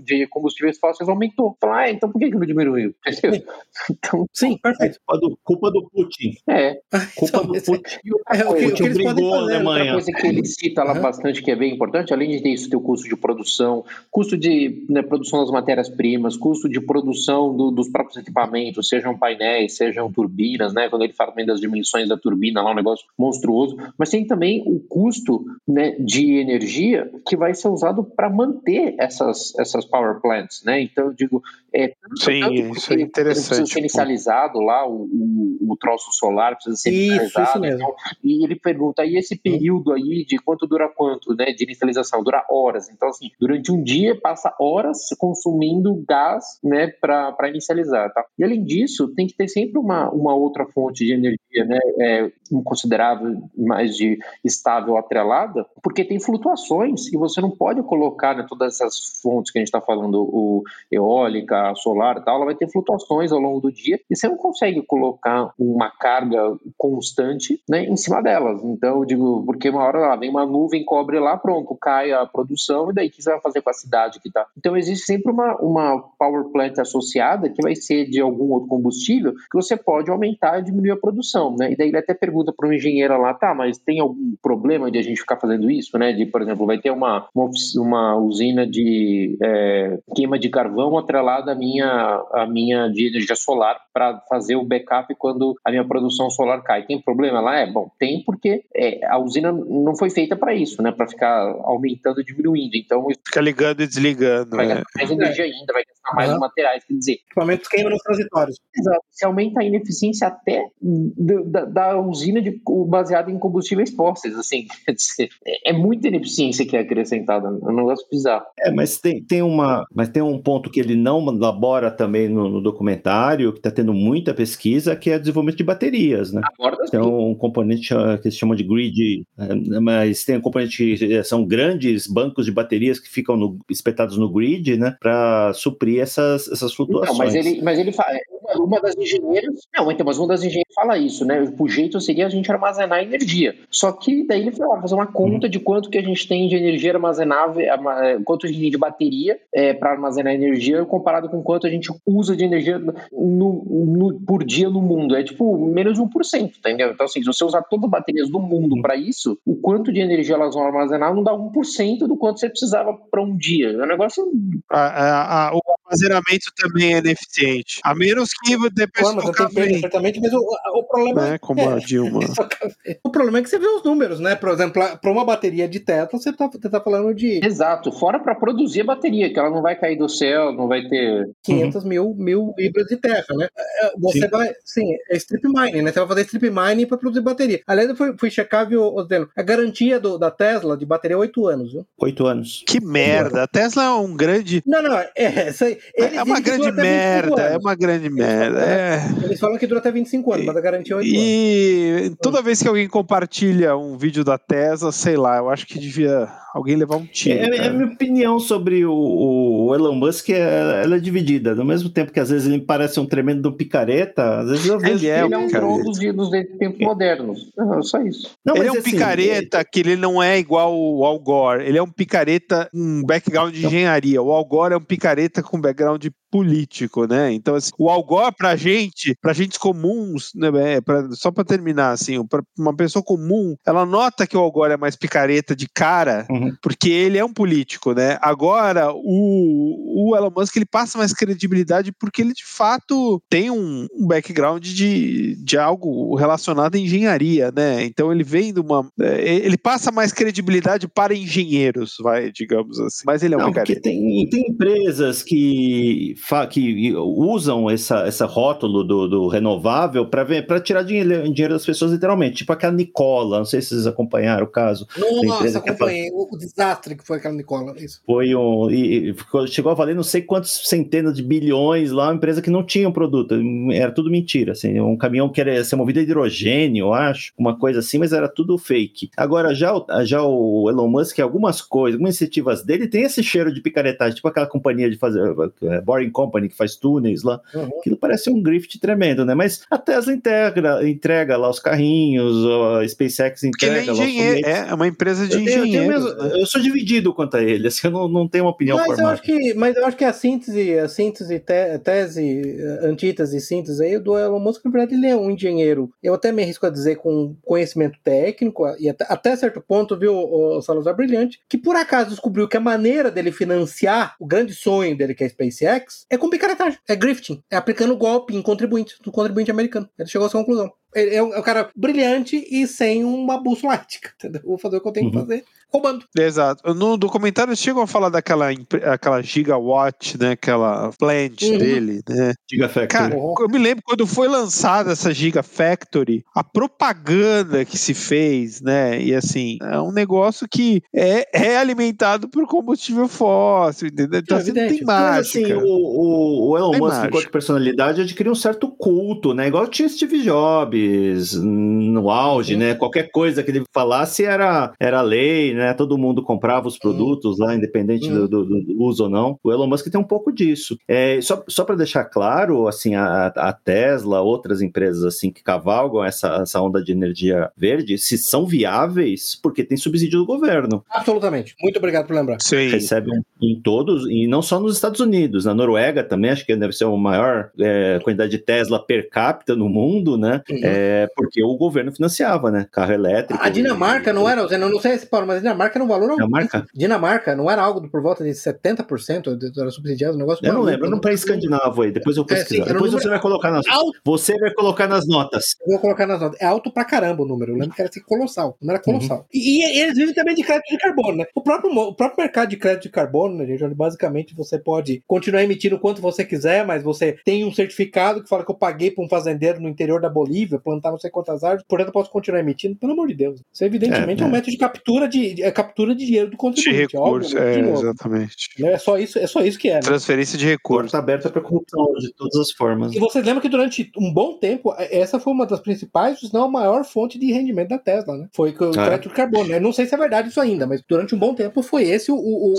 de combustíveis fósseis aumentou. Falar, ah, então por que, que não diminuiu? Então, Sim, perfeito. Culpa do, culpa do Putin. É. Culpa então, do Putin. É, o que, Putin brigou a Alemanha. Outra coisa que ele cita lá uhum. bastante, que é bem importante, além de ter isso, ter o custo de produção, custo de né, produção das matérias-primas, custo de produção do, dos próprios equipamentos, sejam painéis, sejam turbinas, né? Quando ele fala também das dimensões da turbina, lá um negócio monstruoso. Mas tem também o custo né, de energia que vai ser usado para manter essas, essas power plants, né? Então, eu digo, é, tanto, Sim, tanto isso é interessante. Precisa ser inicializado lá, o, o, o, troço solar precisa ser isso, isso mesmo. Então, e ele pergunta, e esse período aí de quanto dura quanto, né, de inicialização? Dura horas. Então, assim, durante um dia passa horas consumindo gás, né, para inicializar, tá? E além disso, tem que ter sempre uma, uma outra fonte de energia, né, é, considerável, mais de estável atrelada, porque tem flutuações e você não pode colocar né, todas essas fontes que a gente está falando, o eólica, solar tal, ela vai ter flutuações ao longo do dia e você não consegue colocar uma carga constante né, em cima delas. Então, eu digo, porque uma hora lá vem uma nuvem, cobre lá, pronto, cai a produção e daí o que você vai fazer com a cidade que tá? Então, existe sempre uma, uma power plant associada que vai ser de algum outro combustível que você pode aumentar e diminuir a produção, né? E daí ele até pergunta para um engenheiro lá, tá, mas tem algum problema de a gente ficar fazendo isso, né? De, por exemplo, vai ter uma, uma, uma usina de é, queima de carvão atrelada a minha, a minha de energia solar para fazer o backup quando a minha produção solar cai. Tem problema lá? É, bom, tem porque é, a usina não foi feita para isso, né? Para ficar aumentando e diminuindo. Então, fica ligando e desligando. Vai gastar mais energia ainda, vai mais uhum. materiais, quer dizer. Equipamentos queimam nos transitórios. Exato. Se aumenta a ineficiência até da, da usina de, baseada em combustíveis fósseis, assim, quer dizer, é, é muita ineficiência que é acrescentada, é um negócio bizarro. É, mas tem, tem uma, mas tem um ponto que ele não elabora também no, no documentário, que está tendo muita pesquisa, que é o desenvolvimento de baterias, né? Aborda tem um componente ah, que se chama de grid, eh, mas tem um componente que são grandes bancos de baterias que ficam no, espetados no grid, né? Para suprir essas, essas flutuações. Não, mas ele, mas ele fala, uma, uma das engenheiras, não, então, mas uma das engenheiras fala isso, né? O jeito seria a gente armazenar energia. Só que daí ele fala, fazer uma conta uhum. de quanto que a gente tem de energia armazenável, quanto a gente tem de bateria é, para armazenar energia comparado com quanto a gente usa de energia no, no, por dia no mundo. É tipo menos de 1%, entendeu? Então, assim, se você usar todas as baterias do mundo para isso, o quanto de energia elas vão armazenar não dá 1% do quanto você precisava para um dia. É um negócio. A, a, a, o armazenamento também é ineficiente. A menos que depois eu tenho certamente, mas o, o problema é, como a Dilma. o problema é que você vê os números, né? Por exemplo, para uma bateria de Tesla, você tá, você tá falando de. Exato, fora para produzir a bateria, que ela não vai cair do céu, não vai ter. 500 uhum. mil, mil libras de terra, né? É, você sim. vai. Sim, é strip mining, né? Você vai fazer strip mining para produzir bateria. Aliás, eu fui, fui checar, viu, dizendo, a garantia do, da Tesla de bateria é 8 anos, viu? 8 anos. Que merda! A Tesla é um grande. Não, não, é. Isso aí, eles é uma grande merda, é uma grande merda. É. Eles falam que dura até 25 anos, mas a garantia é 8 e... anos. E toda vez que alguém compartilha um vídeo da Tesla, sei lá, eu acho que devia alguém levar um tiro. É, é a minha opinião sobre o, o Elon Musk, é, ela é dividida. No mesmo tempo que às vezes ele parece um tremendo do picareta, às vezes eu vejo ele é, ele é um trono dos, dos tempos modernos. É só isso. Não, ele é um assim, picareta ele... que ele não é igual o Al Gore. Ele é um picareta com um background de engenharia. O Al Gore é um picareta com background político, né? Então, assim, o Al Gore pra gente, pra gente comuns, né, é, pra, só pra terminar, assim, pra uma pessoa comum, ela nota que o Al Gore é mais picareta de cara, uhum. porque ele é um político, né? Agora, o, o Elon Musk, ele passa mais credibilidade porque ele, de fato, tem um, um background de, de algo relacionado à engenharia, né? Então, ele vem de uma... É, ele passa mais credibilidade para engenheiros, vai, digamos assim. Mas ele é um Não, picareta. Tem, tem empresas que que usam essa, essa rótulo do, do renovável para tirar dinheiro, dinheiro das pessoas, literalmente. Tipo aquela Nicola, não sei se vocês acompanharam o caso. Nossa, acompanhei o, o, desastre que foi aquela Nicola. Isso. Foi um. E, e, chegou a valer não sei quantos centenas de bilhões lá, uma empresa que não tinha um produto. Era tudo mentira. Assim, um caminhão que era ser movido a hidrogênio, eu acho, uma coisa assim, mas era tudo fake. Agora, já, já o Elon Musk, algumas coisas, algumas iniciativas dele tem esse cheiro de picaretagem, tipo aquela companhia de fazer. É, Boring Company, que faz túneis lá. Uhum. Aquilo parece um grift tremendo, né? Mas a Tesla integra, entrega lá os carrinhos, a SpaceX entrega ele é engenheiro, é uma empresa de eu engenheiros. Eu, né? eu, sou dividido quanto a ele, assim, eu não, não tenho uma opinião mas formada. Eu acho que, mas eu acho que a síntese, a síntese, te, tese, antítese, síntese aí do Elon Musk, na verdade, ele é um engenheiro. Eu até me arrisco a dizer com conhecimento técnico e até, até certo ponto, viu, o Salazar Brilhante, que por acaso descobriu que a maneira dele financiar o grande sonho dele, que é a SpaceX, é com picaretagem, é grifting, é aplicando golpe em contribuinte, do contribuinte americano. Ele chegou a essa conclusão. Ele é um, é um cara brilhante e sem uma bússola ética, entendeu? Vou fazer o que eu tenho uhum. que fazer roubando. Exato. No documentário chegam a falar daquela aquela gigawatt, né? Aquela plant uhum. dele, né? Gigafactory. Cara, eu me lembro quando foi lançada essa Gigafactory, a propaganda que se fez, né? E assim, é um negócio que é, é alimentado por combustível fóssil, entendeu? Então, é assim, não tem mágica. Mas, assim, o, o Elon Musk, enquanto personalidade, adquiriu um certo culto, né? Igual tinha Steve Jobs no auge, uhum. né? Qualquer coisa que ele falasse era, era lei, né? né? Todo mundo comprava os produtos lá, independente do, do, do, uso ou não. O Elon Musk tem um pouco disso. É, só só para deixar claro, assim, a, a, Tesla, outras empresas assim que cavalgam essa, essa onda de energia verde, se são viáveis, porque tem subsídio do governo. Absolutamente. Muito obrigado por lembrar. Sim. Recebem em todos, e não só nos Estados Unidos, na Noruega também, acho que deve ser a maior é, quantidade de Tesla per capita no mundo, né? Uhum. É, porque o governo financiava, né? Carro elétrico. A Dinamarca e... não era, eu não sei se Paulo, mas a Dinamarca era um valor. Dinamarca? Dinamarca, não era algo por volta de 70%, era subsidiado, um negócio. Eu não lembro, era um país escandinavo aí, depois eu pesquiso. É, sim, depois você vai colocar nas alto. Você vai colocar nas notas. Eu vou colocar nas notas. É alto pra caramba o número. Eu lembro que era assim, colossal. Não era colossal. Uhum. E, e, eles vivem também de crédito de carbono, né? O próprio, o próprio mercado de crédito de carbono, né, gente, onde basicamente você pode continuar emitindo quanto você quiser, mas você tem um certificado que fala que eu paguei para um fazendeiro no interior da Bolívia plantar não sei quantas árvores, portanto eu posso continuar emitindo. Pelo amor de Deus. Isso evidentemente é, é um método de captura de, é captura de dinheiro do contribuinte. De recursos, é, exatamente. É só isso, é só isso que é. Né? Transferência de recursos. Aberta para corrupção de todas as formas. E vocês lembram que durante um bom tempo, essa foi uma das principais, se não a maior fonte de rendimento da Tesla, né? Foi o crédito de carbono. Eu não sei se é verdade isso ainda, mas durante um bom tempo foi esse o, o, o,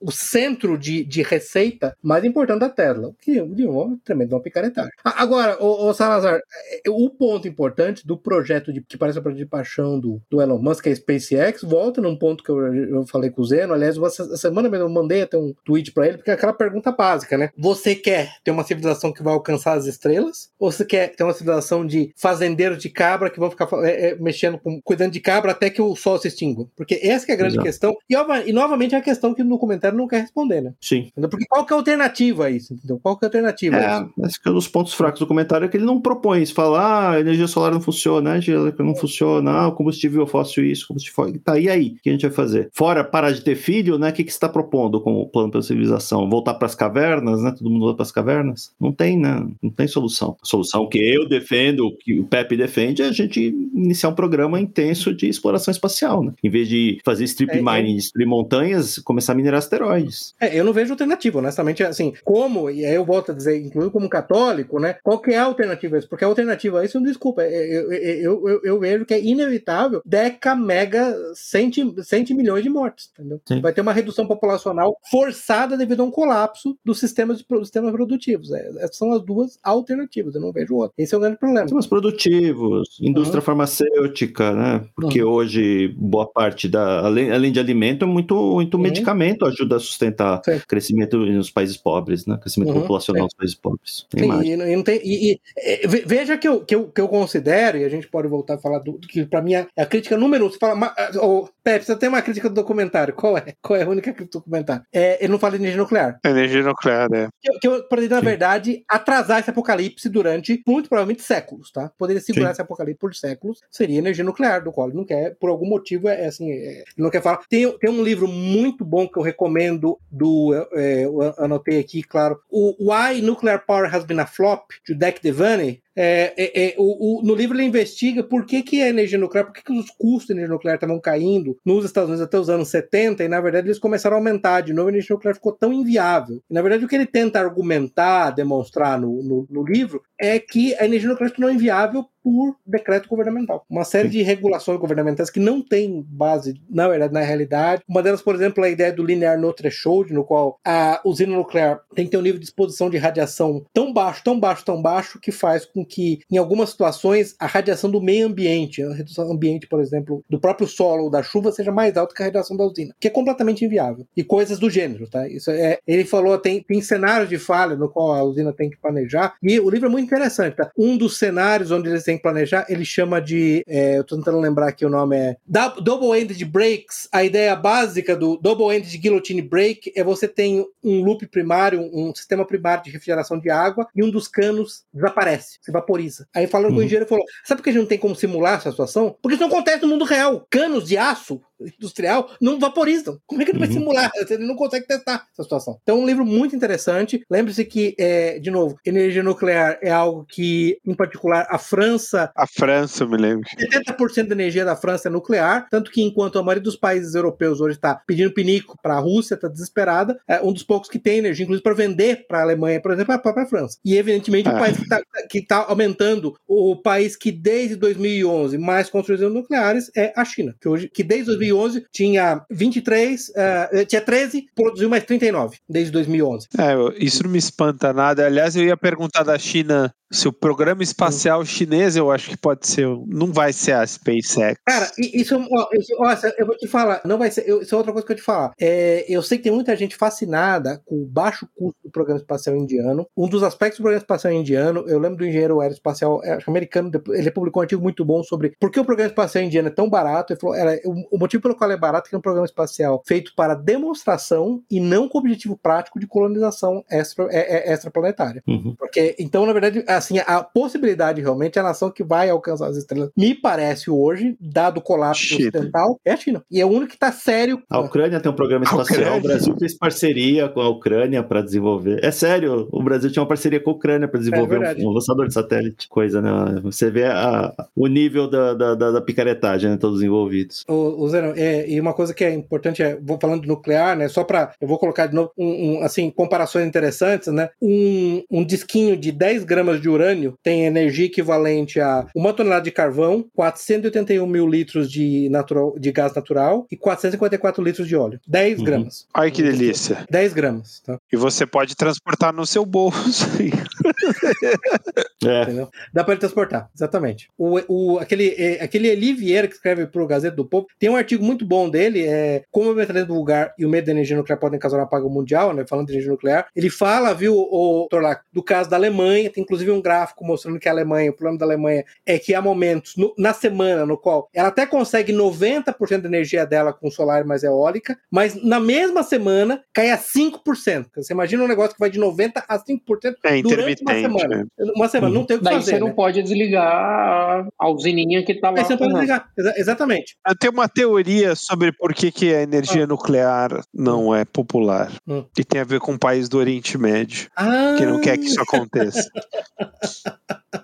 o centro de, de receita mais importante da Tesla. Que de um tremendo uma picaretagem. Agora, o, o Salazar, o ponto ponto importante do projeto de, que parece o projeto de paixão do, do Elon Musk, que é a SpaceX, volta num ponto que eu, eu falei com o Zeno. Aliás, essa semana mesmo eu mandei até um tweet para ele, porque é aquela pergunta básica, né? Você quer ter uma civilização que vai alcançar as estrelas? Ou você quer ter uma civilização de fazendeiros de cabra que vão ficar é, é, mexendo, com, cuidando de cabra até que o sol se extingua? Porque essa é a grande Exato. questão. E, e, novamente é a questão que no comentário não quer responder, né? Sim. Porque qual que é a alternativa a isso? Entendeu? Qual que é a alternativa? É, esse que é um dos pontos fracos do comentário é que ele não propõe isso. Fala, ah, a energia solar não funciona, a energia elétrica não funciona, ah, o combustível fóssil isso, combustível fóssil. Tá, e aí? O que a gente vai fazer? Fora parar de ter filho, né? O que, que você está propondo com o plano para a civilização? Voltar para as cavernas, né? Todo mundo volta para as cavernas? Não tem, né? Não tem solução. A solução que eu defendo, que o Pepe defende, é a gente iniciar um programa intenso de exploração espacial, né? Em vez de fazer strip é, mining, destruir montanhas, começar a minerar asteroides. É, eu não vejo alternativa, honestamente, assim, como, e aí eu volto a dizer, inclusive como católico, né? Qual que é a alternativa a isso? Porque a alternativa a isso, desculpa, eu, eu, eu, eu vejo que é inevitável deca, mega, centi milhões de mortes, entendeu? Sim. Vai ter uma redução populacional forçada devido a um colapso dos sistemas, dos sistemas produtivos. É, essas são as duas alternativas, eu não vejo outra. Esse é o grande problema. Sistemas produtivos, indústria uhum. farmacêutica, né? Porque uhum. hoje boa parte da, além, além de alimento, é muito, muito uhum. medicamento ajuda a sustentar Sim. crescimento nos países pobres, né? Crescimento populacional nos países pobres. Sim, e, não tem, e, e, é, veja que eu, que, eu, que eu considero, e a gente pode voltar a falar do, que para mim é a crítica número um. Você fala, oh, Pepe, você tem uma crítica do documentário. Qual é? Qual é a única crítica do documentário? É, ele não fala de energia nuclear. Energia nuclear, é. Que, que eu poderia, na Sim. verdade, atrasar esse apocalipse durante, muito provavelmente, séculos, tá? Poderia segurar Sim. esse apocalipse por séculos, seria energia nuclear, do qual ele não quer, por algum motivo, é, é assim, é, ele não quer falar. Tem, tem um livro muito bom que eu recomendo do, é, eu anotei aqui, claro, o Why Nuclear Power Has Been a Flop, de Deck Devaney, é, é, é, o, o, no livro ele investiga por que, que a energia nuclear, por que, que os custos da energia nuclear estavam caindo nos Estados Unidos até os anos 70, e na verdade eles começaram a aumentar de novo, a energia nuclear ficou tão inviável. E, na verdade o que ele tenta argumentar, demonstrar no, no, no livro, é que a energia nuclear não é inviável por decreto governamental. Uma série de regulações governamentais que não tem base, na verdade, na realidade. Uma delas, por exemplo, é a ideia do linear no threshold, no qual a usina nuclear tem que ter um nível de exposição de radiação tão baixo, tão baixo, tão baixo, que faz com que, em algumas situações, a radiação do meio ambiente, a redução ambiente, por exemplo, do próprio solo ou da chuva, seja mais alta que a radiação da usina, que é completamente inviável. E coisas do gênero, tá? Isso é, ele falou, tem, tem cenários de falha no qual a usina tem que planejar, e o livro é muito interessante, tá? Um dos cenários onde eles têm que planejar, ele chama de. É, eu tô tentando lembrar aqui o nome é. Double-ended breaks. A ideia básica do double-ended guillotine break é você tem um loop primário, um, sistema primário de refrigeração de água, e um dos canos desaparece, se vaporiza. Aí falando uhum. com o engenheiro, falou: sabe por que a gente não tem como simular essa situação? Porque isso não acontece no mundo real. Canos de aço industrial não vaporizam. Como é que ele uhum. vai simular? Ele não consegue testar essa situação. Então, é um livro muito interessante. Lembre-se que, é, de novo, energia nuclear é algo que, em particular, a França. A França, me lembro. 70% da energia da França é nuclear, tanto que, enquanto a maioria dos países europeus hoje está pedindo pinico para a Rússia, está desesperada, é um dos poucos que tem energia, inclusive para vender para a Alemanha, por exemplo, é a própria França. E, evidentemente, ah. o país que está tá aumentando, o país que desde 2011 mais construiu nucleares é a China, que hoje, que desde 2011 2011 tinha 23, uh, tinha 13, produziu mais 39 desde 2011. É, isso não me espanta nada. Aliás, eu ia perguntar da China se o programa espacial chinês, eu acho que pode ser, não vai ser a SpaceX. Cara, isso, ó, isso eu vou te falar, não vai ser, eu, isso é outra coisa que eu te falar. É, eu sei que tem muita gente fascinada com o baixo custo do programa espacial indiano. Um dos aspectos do programa espacial indiano, eu lembro do engenheiro aeroespacial americano, ele publicou um artigo muito bom sobre por que o programa espacial indiano é tão barato. Ele falou, era, o, o motivo pelo qual é barato é que é um programa espacial feito para demonstração e não com objetivo prático de colonização extra, é, é, extraplanetária. Uhum. Porque, então, na verdade, a assim, a possibilidade realmente, a nação que vai alcançar as estrelas, me parece hoje, dado o colapso China. ocidental, é a China. E é o único que está sério. A Ucrânia tem um programa espacial, o Brasil fez parceria com a Ucrânia para desenvolver. É sério, o Brasil tinha uma parceria com a Ucrânia para desenvolver é um, um, lançador de satélite. Coisa, né? Você vê a, o nível da, da, da, da picaretagem, né? Todos envolvidos. O, o É, e uma coisa que é importante, é, vou falando do nuclear, né? Só para eu vou colocar de novo, um, um, assim, comparações interessantes, né? Um, um disquinho de 10 gramas de urânio tem energia equivalente a uma tonelada de carvão, 481 mil litros de, natural, de gás natural e 454 litros de óleo. 10 uhum. gramas. Ai, que delícia. 10 gramas. Tá? E você pode transportar no seu bolso. É. Entendeu? Dá pra ele transportar, exatamente. O, o, aquele, é, aquele Eli Vieira, que escreve pro Gazeta do Povo, tem um artigo muito bom dele, é Como o mecanismo vulgar e o medo da energia nuclear podem causar um apagão mundial, né? Falando de energia nuclear. Ele fala, viu, o, Torlac, do caso da Alemanha, tem inclusive um gráfico mostrando que a Alemanha, o problema da Alemanha é que há momentos no, na semana no qual ela até consegue 90% da energia dela com solar mais eólica, mas na mesma semana cai a 5%. Você imagina um negócio que vai de 90% a 5% É durante uma semana. né? Uma semana, não tem o que Daí fazer. você não né? pode desligar a usininha que tá lá. Aí você não pode desligar. Exa- Exatamente. Eu tenho uma teoria sobre por que, que a energia nuclear não é popular. Hum. E tem a ver com o país do Oriente Médio, Ah, que não quer que isso aconteça.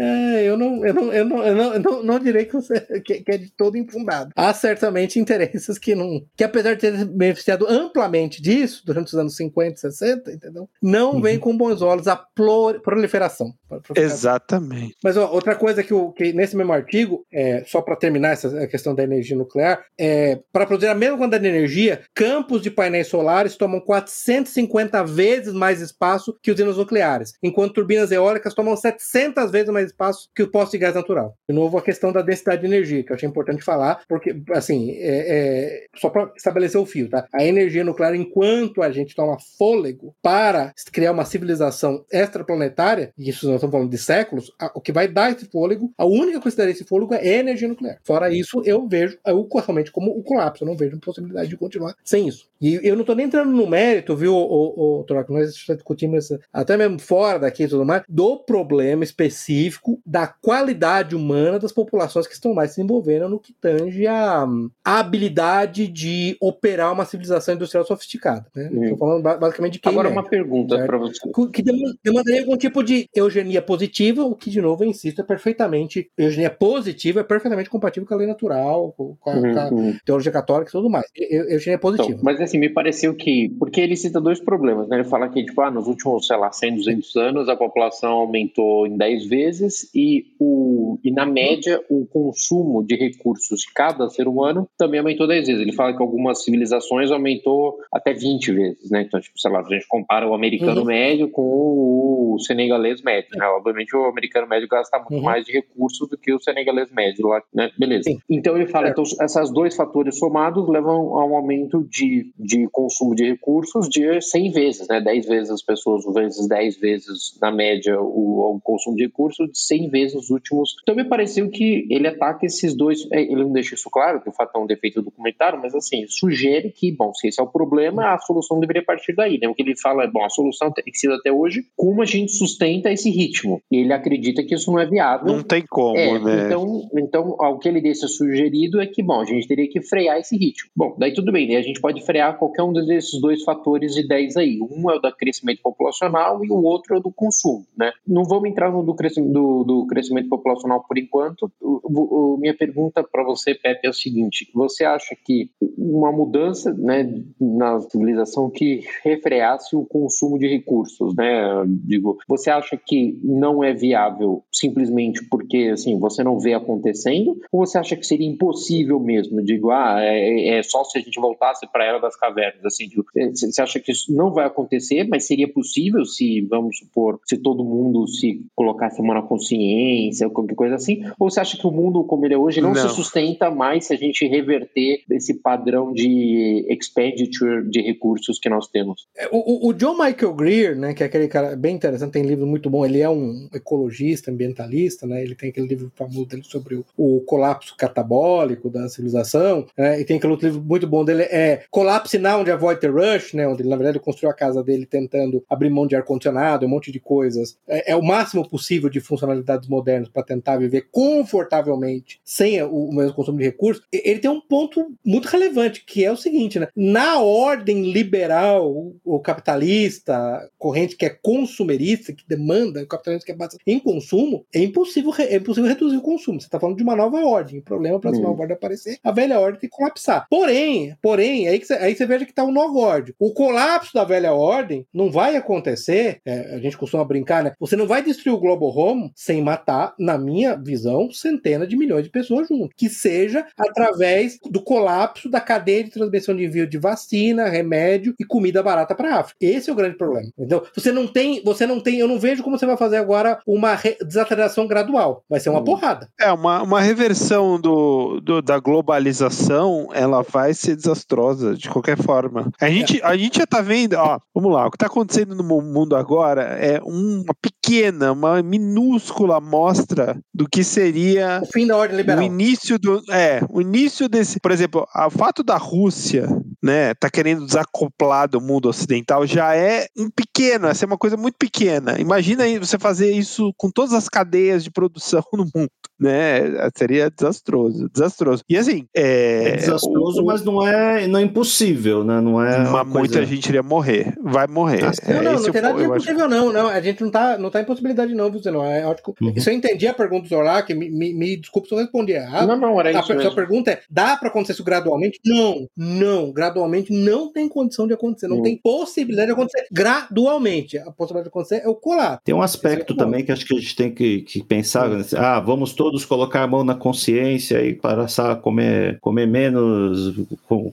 É, eu não, eu não, eu não, eu não, eu não, não direi que, você, que, que é de todo infundado. Há certamente interesses que não. que apesar de ter beneficiado amplamente disso durante os anos 50, 60, entendeu? Não vem com bons olhos a plor- proliferação. Exatamente. Mas ó, outra coisa que, o, que nesse mesmo artigo, é, só para terminar essa questão da energia nuclear, é, para produzir a mesma quantidade de energia, campos de painéis solares tomam 450 vezes mais espaço que usinas nucleares, enquanto turbinas eólicas tomam 700 vezes mais espaço que o posto de gás natural. De novo, a questão da densidade de energia, que eu achei importante falar, porque, assim, é, é, só para estabelecer o fio, tá? A energia nuclear, enquanto a gente toma fôlego para criar uma civilização extraplanetária, e isso nós estamos falando de séculos, a- o que vai dar esse fôlego, a única coisa que daria esse fôlego é energia nuclear. Fora isso, eu vejo eu, realmente como o colapso, eu não vejo possibilidade de continuar sem isso. E eu não estou nem entrando no mérito, viu, o, o, Troca, nós discutimos até mesmo fora daqui e tudo mais, do problema específico da qualidade humana das populações que estão mais se envolvendo no que tange a, a habilidade de operar uma civilização industrial sofisticada. Né? Estou falando ba- basicamente de quem Agora, mede uma pergunta para você. que dem- demandaria algum tipo de eugenia positiva, o que, de novo, eu insisto, é perfeitamente. Eugenia positiva é perfeitamente compatível com a lei natural, com a, com a Uhum. teologia católica e tudo mais. Eu- Eugenia positiva. Então, mas assim, me pareceu que. Porque ele cita dois problemas, né? Ele fala que, tipo, ah, nos últimos, sei lá, 100, 200 anos, a população aumentou em 10 vezes e, o, e na média, o consumo de recursos de cada ser humano também aumentou 10 vezes. Ele fala que algumas civilizações aumentou até 20 vezes, né? Então, tipo, sei lá, a gente compara o americano Uhum. médio com o senegalês médio, né? Obviamente, o americano médio gasta muito Uhum. mais de recursos do que o senegalês médio lá, né? Beleza. Sim. Então, ele fala, Certo. então, esses dois fatores somados levam a um aumento de, de consumo de recursos de 100 vezes, né? 10 vezes as pessoas, vezes 10 vezes, na média, o, o consumo de recursos, de 100 vezes nos últimos. Então, me pareceu que ele ataca esses dois. é, Ele não deixa isso claro, que o fato é um defeito do documentário, mas, assim, sugere que, bom, se esse é o problema, a solução deveria partir daí, né? O que ele fala é, bom, a solução tem sido até hoje, como a gente sustenta esse ritmo? E ele acredita que isso não é viável. Não tem como, É, né? então, então, o que ele deixa sugerido é que, bom, a gente teria que frear esse ritmo. Bom, daí tudo bem, né? A gente pode frear qualquer um desses dois fatores de 10 aí. Um é o do crescimento populacional e o outro é o do consumo, né? Não vamos entrar no do crescimento, do, do crescimento populacional por enquanto. O, o- minha pergunta para você, Pepe, é o seguinte: você acha que uma mudança né, na civilização que refreasse o consumo de recursos, né? Digo, você acha que não é viável simplesmente porque assim você não vê acontecendo, ou você acha que seria impossível mesmo? Digo, ah, é, é só se a gente voltasse para a era das cavernas, assim, digo, é, você acha que isso não vai acontecer, mas seria possível se, vamos supor, se todo mundo se colocasse a mão na consciência ou qualquer coisa assim? Ou você acha que o mundo como ele é hoje não, Não. se sustenta mais se a gente reverter esse padrão de expenditure de recursos que nós temos? É, O, o- o John Michael Greer, né, que é aquele cara bem interessante, tem livro muito bom. Ele é um ecologista, ambientalista, né? Ele tem aquele livro famoso dele sobre o, o colapso catabólico da civilização, né? E tem aquele outro livro muito bom dele, é Collapse Now de Avoid the Rush, né? Onde ele, na verdade, construiu a casa dele tentando abrir mão de ar-condicionado, um monte de coisas. É, é o máximo possível de funcionalidades modernas para tentar viver confortavelmente sem o, o mesmo consumo de recursos. Ele tem um ponto muito relevante, que é o seguinte, né? Na ordem liberal, o capitalista, corrente que é consumerista, que demanda, o capitalismo que é baseado em consumo, é impossível, é impossível reduzir o consumo. Você está falando de uma nova ordem. O problema para essa nova ordem aparecer, a velha ordem tem que colapsar. Porém, porém, aí, que você, aí você veja que está um novo ordem. O colapso da velha ordem não vai acontecer, é, a gente costuma brincar, né? Você não vai destruir o Global Home sem matar, na minha visão, centenas de milhões de pessoas junto. Que seja através do colapso da cadeia de transmissão de envio de vacina, remédio e comida barata para a África. Esse é o grande problema. Então, você não tem, você não tem, eu não vejo como você vai fazer agora uma desaceleração gradual. Vai ser uma hum. porrada. É, uma, uma reversão do, do, da globalização, ela vai ser desastrosa de qualquer forma. A gente, é. a gente já tá vendo, ó, vamos lá, o que tá acontecendo no mundo agora é uma pequena, uma minúscula amostra do que seria o fim da ordem liberal. O início do, é, o início desse, por exemplo, o fato da Rússia, né, tá querendo desacoplar do mundo ocidental já é um pequeno, essa é uma coisa muito pequena. Imagina aí você fazer isso com todas as cadeias de produção no mundo, né? Seria desastroso, desastroso. E assim, é, é desastroso, o, mas não é, não é impossível, né? Não é. Uma, muita gente iria morrer, vai morrer. Ah, é, não, não, não tem nada de impossível, acho... não, não. A gente não tá, não tá em possibilidade não, você não. É. Uhum. Se eu entendi a pergunta do Zorak, me, me, me desculpe se eu respondi errado. Não, não, era isso. A sua pergunta é: dá para acontecer isso gradualmente? Não, não. Gradualmente não tem condição de acontecer. Não uhum. tem possibilidade de acontecer gradualmente. A possibilidade de acontecer é o colar. Tem um aspecto é também que acho que a gente tem que, que pensar. Né? Ah, vamos todos colocar a mão na consciência e passar a comer, comer menos,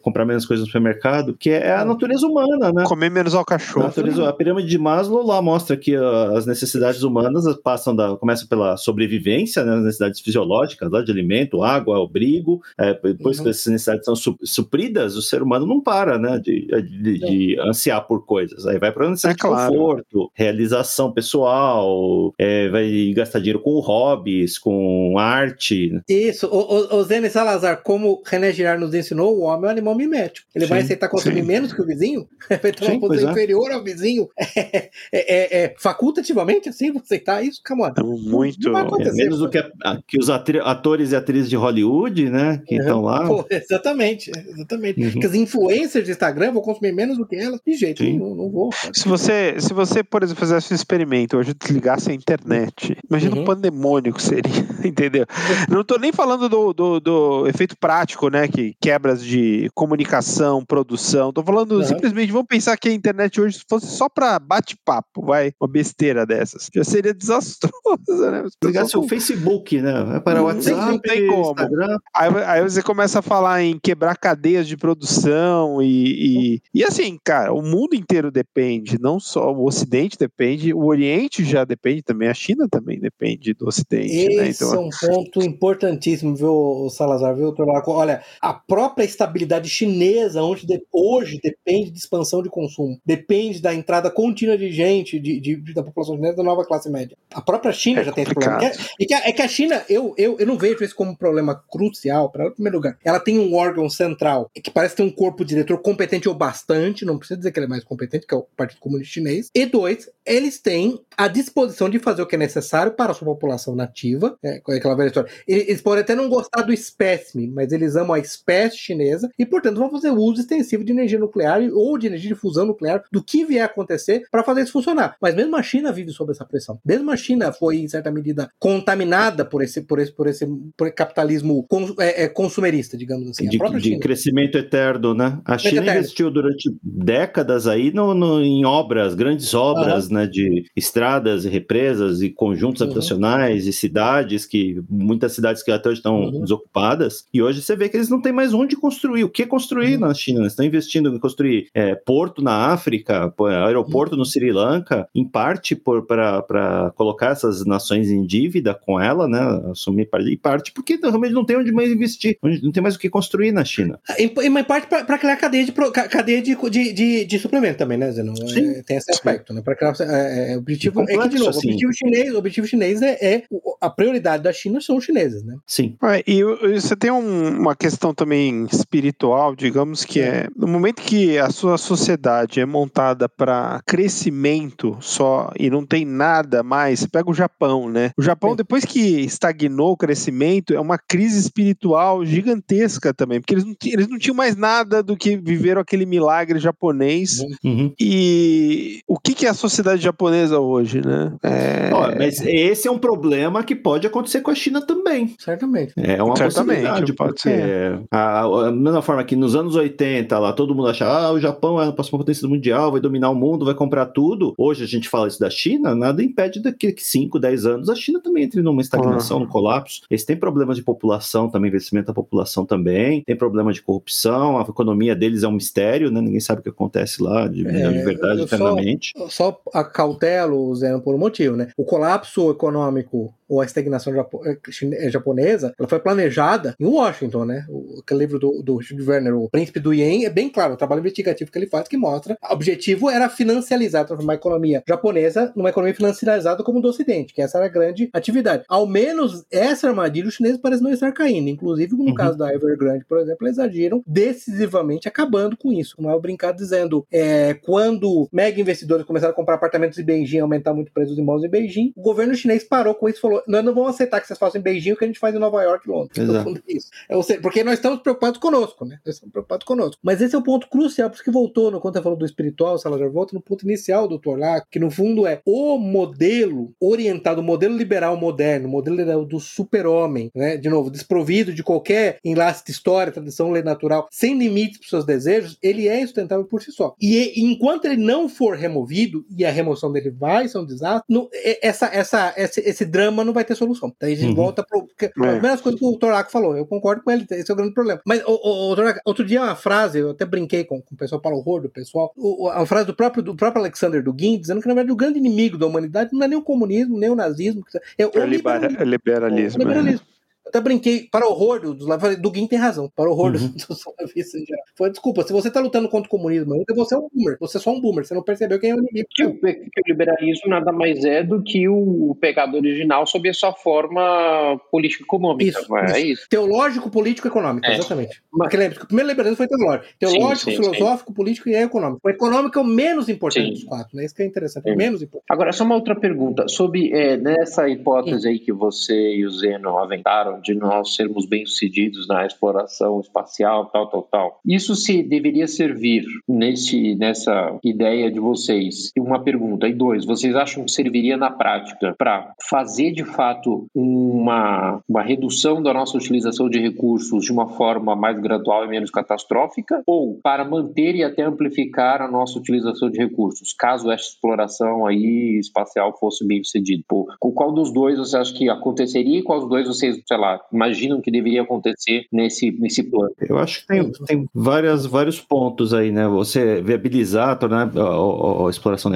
comprar menos coisas no supermercado, que é a natureza humana, né? Comer menos ao cachorro. A, natureza, a pirâmide de Maslow lá mostra que as necessidades humanas passam da, começam pela sobrevivência, né, as necessidades fisiológicas, lá, de alimento, água, abrigo. É, depois uhum. que essas necessidades são supridas, o ser humano não para, né, de, de, de ansiar por coisas. Aí vai para necessidade é claro. de conforto, realização pessoal, é, vai gastar dinheiro com hobbies, com arte. Isso, o, o, o Zene Salazar, como René Girard nos ensinou, o homem é um animal mimético. Ele sim, vai aceitar consumir sim. menos que o vizinho? Vai ter uma posição é. inferior ao vizinho? É, é, é, facultativamente assim, vou aceitar isso? Come on. É muito. É menos do que, a, que os atores e atrizes de Hollywood, né? Que estão lá. Pô, exatamente, exatamente. Uhum. Porque as influencers de Instagram vão consumir menos do que elas, de jeito nenhum, não, vou. Se você, se você, por exemplo, fizesse um experimento hoje, desligasse a internet, imagina uhum. o pandemônio que seria, entendeu? Não estou nem falando do, do, do, efeito prático, né? Que quebras de comunicação, produção. Estou falando uhum. simplesmente, vamos pensar que a internet hoje fosse só para bate-papo, vai, uma besteira dessas. Já seria desastroso, né? Ligasse o Facebook, né? Vai para o WhatsApp, não tem como. Instagram. Aí, aí, você começa a falar em quebrar cadeias de produção e, e, e assim, cara, o mundo inteiro depende, não só o Ocidente depende, o Oriente já depende também, a China também depende do Ocidente. Né? Esse né? então, é um ponto importantíssimo, viu, Salazar, viu, Olha, a própria estabilidade chinesa onde de, hoje depende de expansão de consumo, depende da entrada contínua de gente, de, de da população chinesa da nova classe média. A própria China é já complicado. tem esse problema. É, que, é que a China, eu, eu, eu não vejo isso como um problema crucial, para em primeiro lugar. Ela tem um órgão central que parece ter um corpo diretor competente ou bastante, não precisa dizer que ele é mais competente, que é o Partido Comunista Chinês. E dois, eles têm a disposição de fazer o que é necessário para a sua população nativa. É, é aquela velha história. Eles podem até não gostar do espécime, mas eles amam a espécie chinesa e, portanto, vão fazer uso extensivo de energia nuclear ou de energia de fusão nuclear, do que vier a acontecer, para fazer isso funcionar. Mas mesmo a China vive sob essa pressão. Mesmo a China foi, em certa medida, contaminada por esse, por esse, por esse por capitalismo cons, é, é, consumerista, digamos assim. De, de crescimento eterno, né? A China eterno. investiu durante décadas aí no, no, em obras, grandes obras, uhum. né? De estradas e represas e conjuntos uhum. habitacionais e cidades que muitas cidades que até hoje estão uhum. desocupadas. E hoje você vê que eles não têm mais onde construir. O que construir uhum. na China? Eles estão investindo em construir é, porto na África, aeroporto uhum. no Sri Lanka, em parte para colocar essas nações em dívida com ela, né? Assumir parte, e parte porque realmente não tem onde mais investir, não tem mais o que construir na China. Em, em parte para criar cadeia de, cadeia de, de, de, de suplemento também, né, Zenon? É, tem esse aspecto, né? Para criar é, é, objetivo, é, é que, de novo, assim. o objetivo chinês, o objetivo chinês é, é, a prioridade da China são os chineses, né? Sim. É, e você tem um, uma questão também espiritual, digamos, que é no momento que a sua sociedade é montada para crescimento só e não tem nada mais, você pega o Japão, né? O Japão, depois que estagnou o crescimento, é uma crise espiritual gigantesca também, porque eles não, eles não tinham mais nada do que viveram aquele milagre japonês. Uhum. E o que, que é a sociedade japonesa hoje, né? É... mas esse é um problema que pode acontecer com a China também. Certamente. É uma Certamente, possibilidade, pode ser. A, a, mesma forma que nos anos 80, lá todo mundo achava, ah, o Japão é a próxima potência mundial, vai dominar o mundo, vai comprar tudo. Hoje a gente fala isso da China, nada impede daqui a 5, 10 anos a China também entre numa estagnação, uhum. no colapso. Eles têm problemas de população também, investimento da população também, tem problema de corrupção. A economia deles é um mistério, né? Ninguém sabe o que acontece lá de, É, de verdade eu internamente. Só, só a cautelo, Zé, por um motivo, né? O colapso econômico ou a estagnação eh, eh, japonesa, ela foi planejada em Washington, né? O, aquele livro do, do Jules Werner, O Príncipe do Yen, é bem claro, o trabalho investigativo que ele faz que mostra o objetivo era financializar, transformar a economia japonesa numa economia financiarizada como do Ocidente, que essa era a grande atividade. Ao menos essa armadilha os chineses parecem não estar caindo. Inclusive, no Uhum. caso da Evergrande, por exemplo, eles agiram decisivamente acabando com isso. Não é o brincado dizendo é, quando mega investidores começaram a comprar apartamentos em Beijing, aumentar muito o preço dos imóveis em Beijing, o governo chinês parou com isso e falou: nós não vamos aceitar que vocês façam em Beijing o que a gente faz em Nova York e Londres. Exato. É isso. É, ou seja, porque nós estamos preocupados conosco, né? Nós estamos preocupados conosco. Mas esse é o ponto crucial, por isso que voltou, no, quando você falou do espiritual, Salazar volta no ponto inicial do Torlac, que no fundo é o modelo orientado, o modelo liberal moderno, o modelo liberal do super-homem, né? De novo, desprovido de qualquer enlace de história, tradição, lei natural, sem limites para os seus desejos, ele é insustentável por si só. E enquanto ele não for removido, e a remoção dele vai ser um desastre, no- essa, essa, esse, esse drama não vai ter solução. Daí a gente Uhum. volta pro. porque É. As primeiras coisas que o Toraco falou, eu concordo com ele, esse é o grande problema. Mas, o, o, o Toraco, outro dia, uma frase, eu até brinquei com, com o pessoal para o horror do pessoal, o, o- a frase do próprio, do próprio Alexander Dugin, dizendo que, na verdade, o grande inimigo da humanidade não é nem o comunismo, nem o nazismo, é o É libera- liberalismo. é liberalismo. é. Liberalismo. Até brinquei, para o horror do- dos slavistas, Dugin tem razão, para o horror dos, Uhum. dos slavistas geral. Foi, desculpa, se você está lutando contra o comunismo ainda, você é um boomer, você é só um boomer, você não percebeu quem é o inimigo. Que o, que o liberalismo nada mais é do que o pecado original sob a sua forma político-econômica. Isso, é? isso. É isso. Teológico, político econômico, É. exatamente. Porque lembre que o primeiro liberalismo foi teológico. Teológico, sim, filosófico, político e econômico. O econômico é o menos importante Sim. dos quatro, né? Isso que é interessante, é o Sim. menos importante. Agora, só uma outra pergunta. Sobre é, nessa hipótese aí que você e o Zeno aventaram de nós sermos bem-sucedidos na exploração espacial, tal, tal, tal. Isso se deveria servir nesse, nessa ideia de vocês? Uma pergunta. E dois, vocês acham que serviria na prática para fazer de fato uma, uma redução da nossa utilização de recursos de uma forma mais gradual e menos catastrófica? Ou para manter e até amplificar a nossa utilização de recursos, caso essa exploração aí espacial fosse bem sucedida? Qual dos dois você acha que aconteceria e qual dos dois vocês, sei lá, imaginam que deveria acontecer nesse, nesse plano? Eu acho que tem, tem várias, vários pontos aí, né? Você viabilizar, tornar a, a- a exploração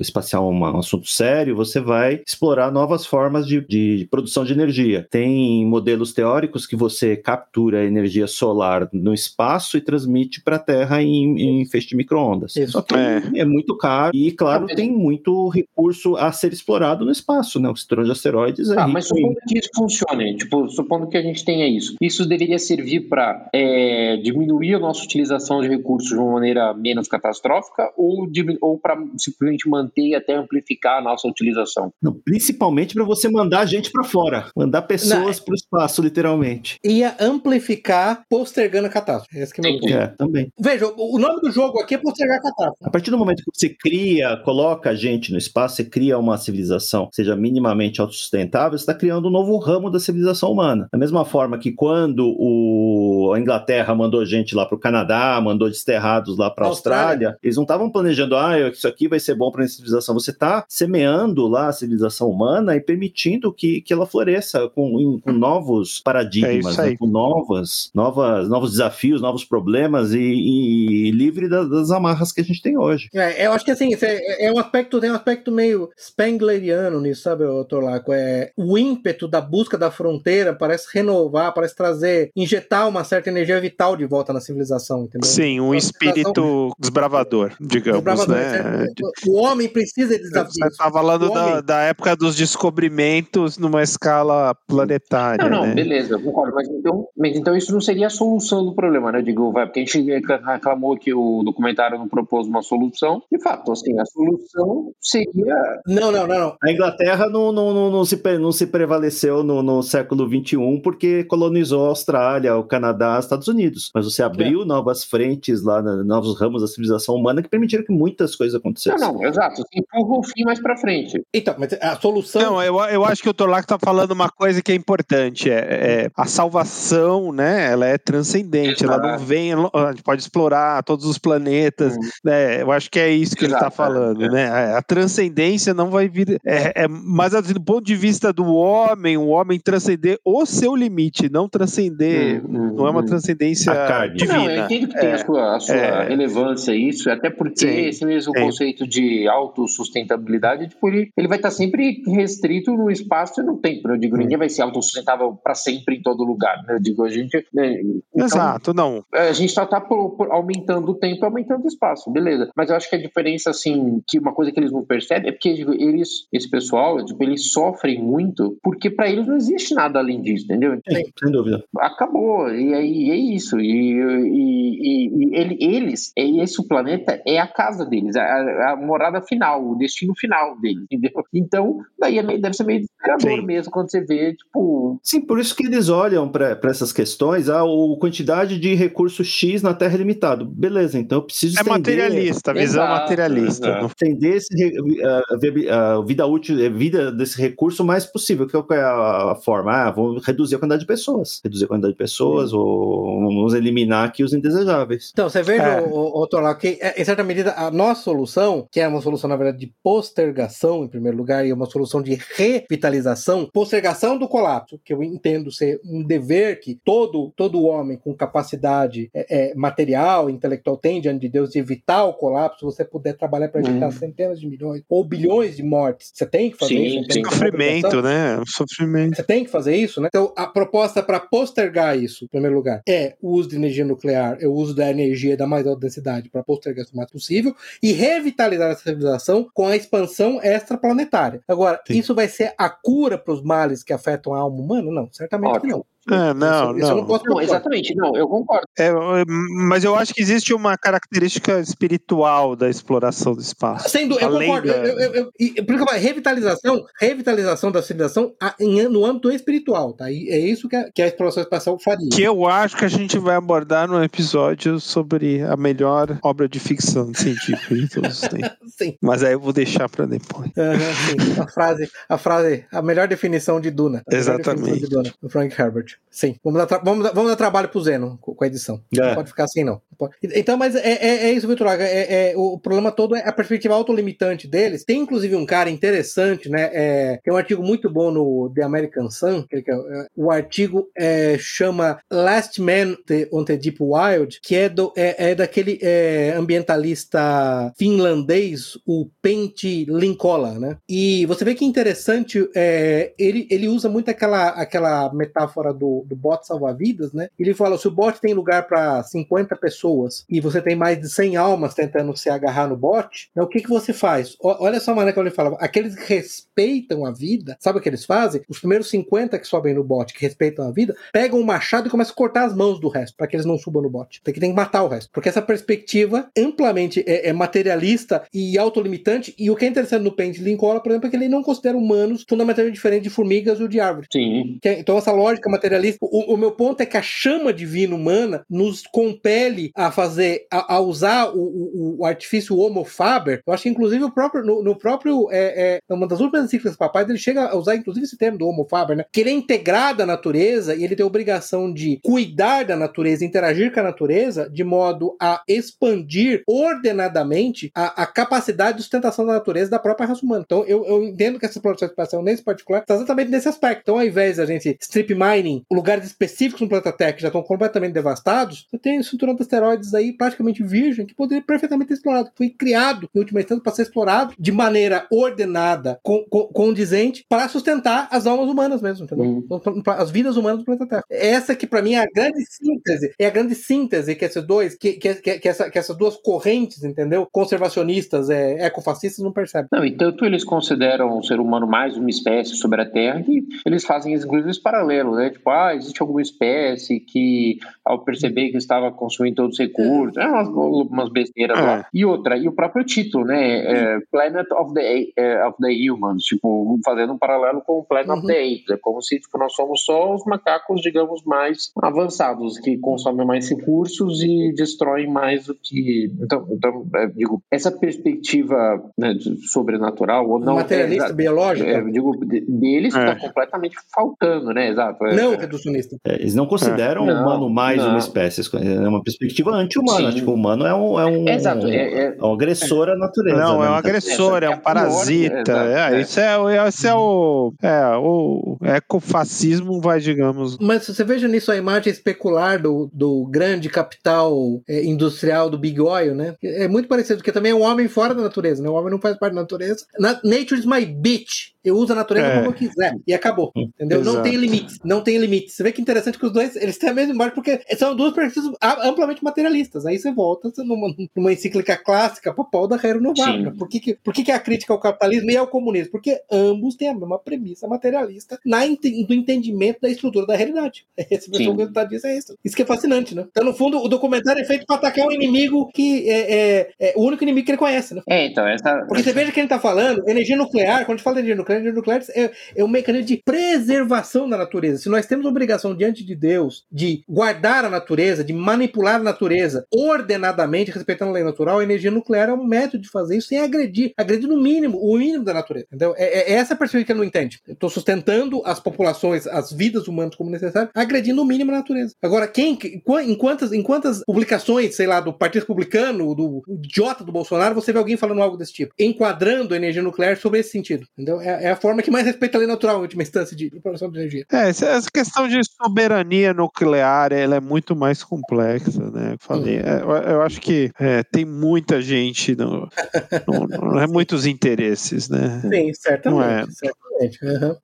espacial um assunto sério, você vai explorar novas formas de, de produção de energia. Tem modelos teóricos que você captura a energia solar no espaço e transmite para a Terra em, em feixe de micro-ondas. Isso. Só que É. é. muito caro e, claro, mas- tem muito recurso a ser explorado no espaço, né? O cinturão de asteroides é Ah, rico mas supondo que isso funcione, tipo, supondo que a gente tenha isso, isso deveria servir para diminuir a nossa utilização de recursos de uma maneira menos catastrófica ou, ou para simplesmente manter e até amplificar a nossa utilização? Não, principalmente para você mandar gente para fora, mandar pessoas para o espaço, literalmente. Ia amplificar postergando a catástrofe. Esse que é o meu ponto. É, também. Veja, o nome do jogo aqui é postergar a catástrofe. A partir do momento que você cria, coloca gente no espaço, você cria uma civilização que seja minimamente autossustentável, você está criando um novo ramo da civilização humana. Da mesma forma que quando o... a Inglaterra mandou gente lá para o Canadá, mandou desterrados lá para a Austrália. Austrália, eles não estavam planejando, ah, isso aqui vai ser bom para a civilização. Você está semeando lá a civilização humana e permitindo que, que ela floresça com, em- com novos É paradigmas, aí. né? com novas, novas, novos desafios, novos problemas e, e livre da- das amarras que a gente tem hoje. É, eu acho que assim, é, é um aspecto, tem um aspecto meio Spengleriano nisso, sabe, Torlaco? É, o ímpeto da busca da fronteira parece renovar, parece trazer, injetar uma certa energia vital de volta na civilização, entendeu? Sim, um espírito desbravador, digamos, Desbravador, né? certo? O homem precisa de desafios. Você tá falando da, homem- da época dos descobrimentos numa escala planetária, Não, não, né? beleza, concordo. Mas então, mas então isso não seria a solução do problema, né? Eu digo, vai, porque a gente reclamou que o documentário não propôs uma solução. De fato, assim, a solução seria. Não, não, não, não. A Inglaterra não, não, não, não se, não se prevaleceu no, no século XXI porque colonizou a Austrália, o Canadá, os Estados Unidos. Mas você abriu novas frentes lá, novos ramos da civilização humana que permitiram que muitas coisas Não, acontecessem. não, exato. Você empurra o fim mais pra frente. Então, mas a solução. Não, eu, eu acho que o Torlac está falando uma coisa que é importante, é, é a salvação, né? Ela é transcendente, ela não Exato. vem, a gente pode explorar todos os planetas, Hum. né? Eu acho que é isso que ele está Exato, falando, é. né? A, a transcendência não vai vir, é, é, mas assim, do ponto de vista do homem, o homem transcender o seu limite, não transcender, Hum, hum. não é uma Hum. transcendência divina. Não, eu entendo que tem É, a sua, a sua é. relevância isso, até porque Sim, esse mesmo sim. conceito de autossustentabilidade, tipo, ele, ele vai estar sempre restrito no espaço e no tempo. Eu digo, ninguém vai ser autossustentável para sempre em todo lugar. né? Eu digo, a gente. né? Então, Exato, não. a gente só está aumentando o tempo e aumentando o espaço, beleza. Mas eu acho que a diferença, assim, que uma coisa que eles não percebem é porque digo, eles, esse pessoal, tipo, eles sofrem muito porque para eles não existe nada além disso, entendeu? Sim, sem dúvida. acabou. E aí é isso. E, e- e- e ele- eles, é esse o planeta é a casa deles, a, a morada final, o destino final deles, entendeu? Então, daí é meio- deve ser meio desesperador Sim. mesmo quando você vê, tipo. Sim, por isso que eles olham para essas questões, a o quantidade de recurso X na Terra é limitado. Beleza, então eu preciso É estender, materialista, visão Exato, materialista. exato. estender esse, a, a vi- a vida útil, a vida desse recurso o mais possível. Qual que é a, a forma? Ah, vamos reduzir a quantidade de pessoas. Reduzir a quantidade de pessoas ou vamos eliminar aqui os indesejáveis. Então, você vê, É. Torlau, que é, em certa medida a nossa solução, que é uma solução, na verdade, de postergação, em primeiro lugar, e uma solução de revitalização, postergação do colapso, que eu entendo ser um dever que todo, todo homem com capacidade é, é, material, intelectual tem diante de Deus de evitar o colapso, se você puder trabalhar para evitar Uhum. centenas de milhões ou bilhões de mortes, você tem que fazer Sim, isso. sim. Sofrimento, né? O Sofrimento. Você tem que fazer isso, né? Então, a proposta para postergar isso, em primeiro lugar, é o uso de energia nuclear, é o uso da energia da mais alta densidade para postergar o mais possível e revitalizar essa civilização com a expansão extraplanetária. Agora, Sim. isso vai ser a cura para os males que afetam a alma humana? Não, certamente que não. É, não, isso, isso eu não não. posso Não, propor. exatamente, não, eu concordo. É, mas eu acho que existe uma característica espiritual da exploração do espaço. Sem dúvida, eu concordo. da- Eu, eu, eu, isso revitalização, revitalização da civilização no âmbito espiritual, tá? E é isso que a, que a exploração espacial faria. Que eu acho que a gente vai abordar no episódio sobre a melhor obra de ficção científica de todos os tempos. Sim. Mas aí eu vou deixar para depois. Aham, sim. A frase, a frase, a melhor definição de Duna. Exatamente. de Duna, do Frank Herbert. Sim. Vamos dar, vamos dar, vamos dar trabalho pro Zeno com, a edição. Não É. pode ficar assim, não. Não. Então, mas é, é, é isso, Vitor. É, é, o problema todo é a perspectiva autolimitante deles. Tem, inclusive, um cara interessante, né? É, tem um artigo muito bom no The American Sun. Que, é, o artigo chama Last Man on the Deep Wild, que é, do, é, é daquele ambientalista finlandês, o Pentti Linkola, né? E você vê que interessante, ele, ele usa muito aquela, aquela metáfora do, do bot salva-vidas, né? Ele fala, se o bot tem lugar para 50 pessoas e você tem mais de 100 almas tentando se agarrar no bot, né, o que, que você faz? O- olha só a maneira que ele fala, aqueles que respeitam a vida, sabe o que eles fazem? Os primeiros 50 que sobem no bot, que respeitam a vida, pegam um machado e começam a cortar as mãos do resto, para que eles não subam no bot. Tem que, tem que matar o resto. Porque essa perspectiva amplamente é, é materialista e autolimitante, e o que é interessante no Paint Lincoln, por exemplo, é que ele não considera humanos fundamentalmente diferentes de formigas ou de árvores. Sim. Que é- Então, essa lógica materialista. O, o meu ponto é que a chama divina humana nos compele a fazer, a, a usar o, o- o artifício Homo Faber. Eu acho que, inclusive, o próprio, no, no próprio. É, é, uma das últimas encíclicas papais, ele chega a usar, inclusive, esse termo do Homo Faber, né? Que ele é integrado à natureza e ele tem a obrigação de cuidar da natureza, interagir com a natureza, de modo a expandir ordenadamente a, a capacidade de sustentação da natureza da própria raça humana. Então, eu, eu entendo que essa produção espacial, nesse particular, está exatamente nesse aspecto. Então, ao invés da gente strip mining lugares específicos no planeta Terra que já estão completamente devastados, você tem cinturão de asteroides aí praticamente virgem que poderia perfeitamente ser explorado. Foi criado, em última instância, para ser explorado de maneira ordenada, com, com- condizente, para sustentar as almas humanas mesmo, entendeu? Hum. Então, As vidas humanas do planeta Terra. Essa que, para mim, é a grande síntese. É a grande síntese que esses dois, que, que, que, que essa- que essas duas correntes, entendeu? Conservacionistas, é, ecofascistas, não percebem. Não, e tanto eles consideram o ser humano mais uma espécie sobre a Terra que eles fazem inclusive esse paralelo, né? Tipo, ah, existe alguma espécie que, ao perceber que estava consumindo todos os recursos, é umas, umas besteiras É. lá. E outra, e o próprio título, né? É, Planet of the, é, of the Humans, tipo, fazendo um paralelo com o Planet of Uhum. the Apes. É como se tipo, nós somos só os macacos, digamos, mais avançados, que consomem mais recursos e destroem mais do que. Então, então é, digo, essa perspectiva né, sobrenatural ou não. Materialista, é, biológica? é, digo, de- deles É. está completamente faltando, né? Exato. É, não é. Reducionista. É, eles não consideram o Não, humano mais não. uma espécie, é uma perspectiva anti-humana. Tipo, o humano é um, é um, Exato, é- é- um agressor à natureza. Não, né? é um Então, agressor, é é um parasita. exato, É, é. Isso é, o- esse é o. É, o ecofascismo vai, digamos. Mas você veja nisso a imagem especular do, do grande capital é, industrial do Big Oil, né? É muito parecido, porque também é um homem fora da natureza, né? O homem não faz parte da natureza. Na, nature is my bitch. Eu uso a natureza É. como eu quiser. E acabou. Entendeu? Não Exato. tem limites. Não tem limites. Você vê que interessante que os dois, eles têm a mesma imagem, porque são duas perspectivas amplamente materialistas. Aí você volta numa, numa encíclica clássica para Paul da Hero Novara. Sim. Por que, que, por que, que a crítica ao capitalismo e ao comunismo? Porque ambos têm a mesma premissa materialista na do entendimento da estrutura da realidade. Esse o resultado disso é isso. Isso que é fascinante, né? Então, no fundo, o documentário é feito para atacar um inimigo que é, é- é o único inimigo que ele conhece, né? É, então, essa. Porque você veja que ele está falando, energia nuclear, quando a gente fala de energia nuclear, energia nuclear é, é um mecanismo de preservação da natureza. Se nós temos obrigação diante de Deus de guardar a natureza, de manipular a natureza ordenadamente, respeitando a lei natural, a energia nuclear é um método de fazer isso sem agredir, agredir no mínimo, o mínimo da natureza. Entendeu? É, é essa a perspectiva que ele não entende. Eu estou sustentando as populações, as vidas humanas como necessário, agredindo no mínimo a natureza. Agora, quem, em quantas, em quantas publicações, sei lá, do Partido Republicano, do idiota do Bolsonaro, você vê alguém falando algo desse tipo, enquadrando a energia nuclear sobre esse sentido. Entendeu? É, é a forma que mais respeita a lei natural, em última instância, de, de produção de energia. É, essa, questão de soberania nuclear, ela é muito mais complexa, né? Eu falei, é, eu, eu acho que é, tem muita gente, no, no- não é muitos interesses, né? Sim, certamente. É. Certamente.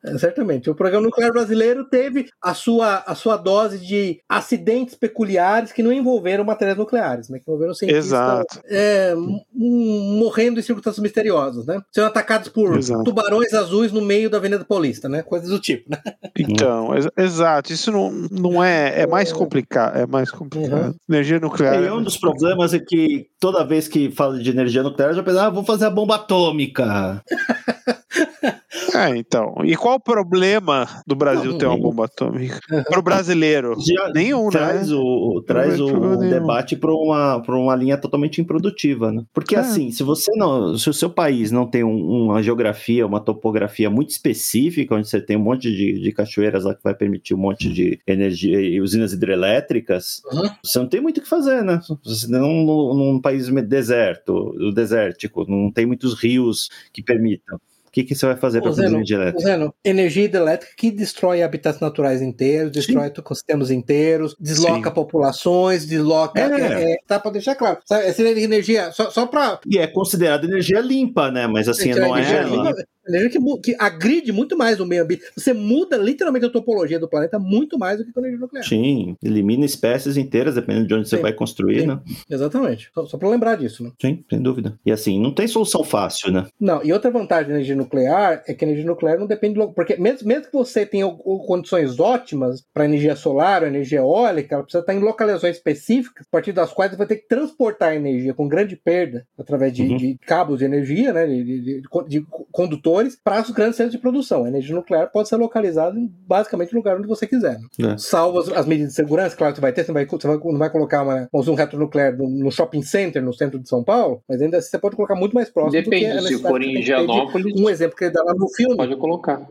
É, certamente. O programa nuclear brasileiro teve a sua, a sua dose de acidentes peculiares que não envolveram matérias nucleares, né? Que envolveram cientistas Exato. é, morrendo em circunstâncias misteriosas, né? Sendo atacados por Exato. tubarões azuis no meio da Avenida Paulista, né? Coisas do tipo, né? Então, ex- exato, isso não, não é, é mais complicado, é mais complicado. Energia nuclear. E um dos problemas é que toda vez que fala de energia nuclear, já pensa, ah, vou fazer a bomba atômica. É, então. E qual o problema do Brasil Não, ter uma bomba atômica? Para o brasileiro? Já Nenhum, né? traz o, o- traz o, nenhum. debate para uma, pra uma linha totalmente improdutiva, né? Porque É. assim, se você não, se o seu país não tem um- uma geografia, uma topografia muito específica, onde você tem um monte de, de cachoeiras lá que vai permitir um monte de energia e usinas hidrelétricas, Uhum. você não tem muito o que fazer, né? Você não num, num país deserto, desértico, não tem muitos rios que permitam. O que, que você vai fazer para Zeno, energia elétrica? Zeno, energia hidrelétrica que destrói habitats naturais inteiros, destrói ecossistemas inteiros, desloca Sim. populações, desloca. É. é, é, tá para deixar claro. Sabe, essa energia, só, só para E é considerada energia limpa, né? Mas assim, não é. energia, limpa, energia que, que agride muito mais o meio ambiente. Você muda literalmente a topologia do planeta muito mais do que com energia nuclear. Sim, elimina espécies inteiras, dependendo de onde você Sim. vai construir, Sim. né? Exatamente. Só, só para lembrar disso, né? Sim, sem dúvida. E assim, não tem solução fácil, né? Não, e outra vantagem da energia nuclear é que a energia nuclear não depende do. Porque mesmo, mesmo que você tenha condições ótimas para energia solar ou energia eólica, ela precisa estar em localizações específicas, a partir das quais você vai ter que transportar a energia com grande perda através de, Uhum. de cabos de energia, né, de, de- de- de condutores, para os grandes centros de produção. A energia nuclear pode ser localizada em basicamente no lugar onde você quiser. né? É. Salvo as, as medidas de segurança, claro que você vai ter, você, vai, você vai- não vai colocar uma, um reator nuclear no, no shopping center, no centro de São Paulo, mas ainda assim você pode colocar muito mais próximo do que a Depende, se for em Higienópolis, um exemplo que ele lá no filme. pode colocar.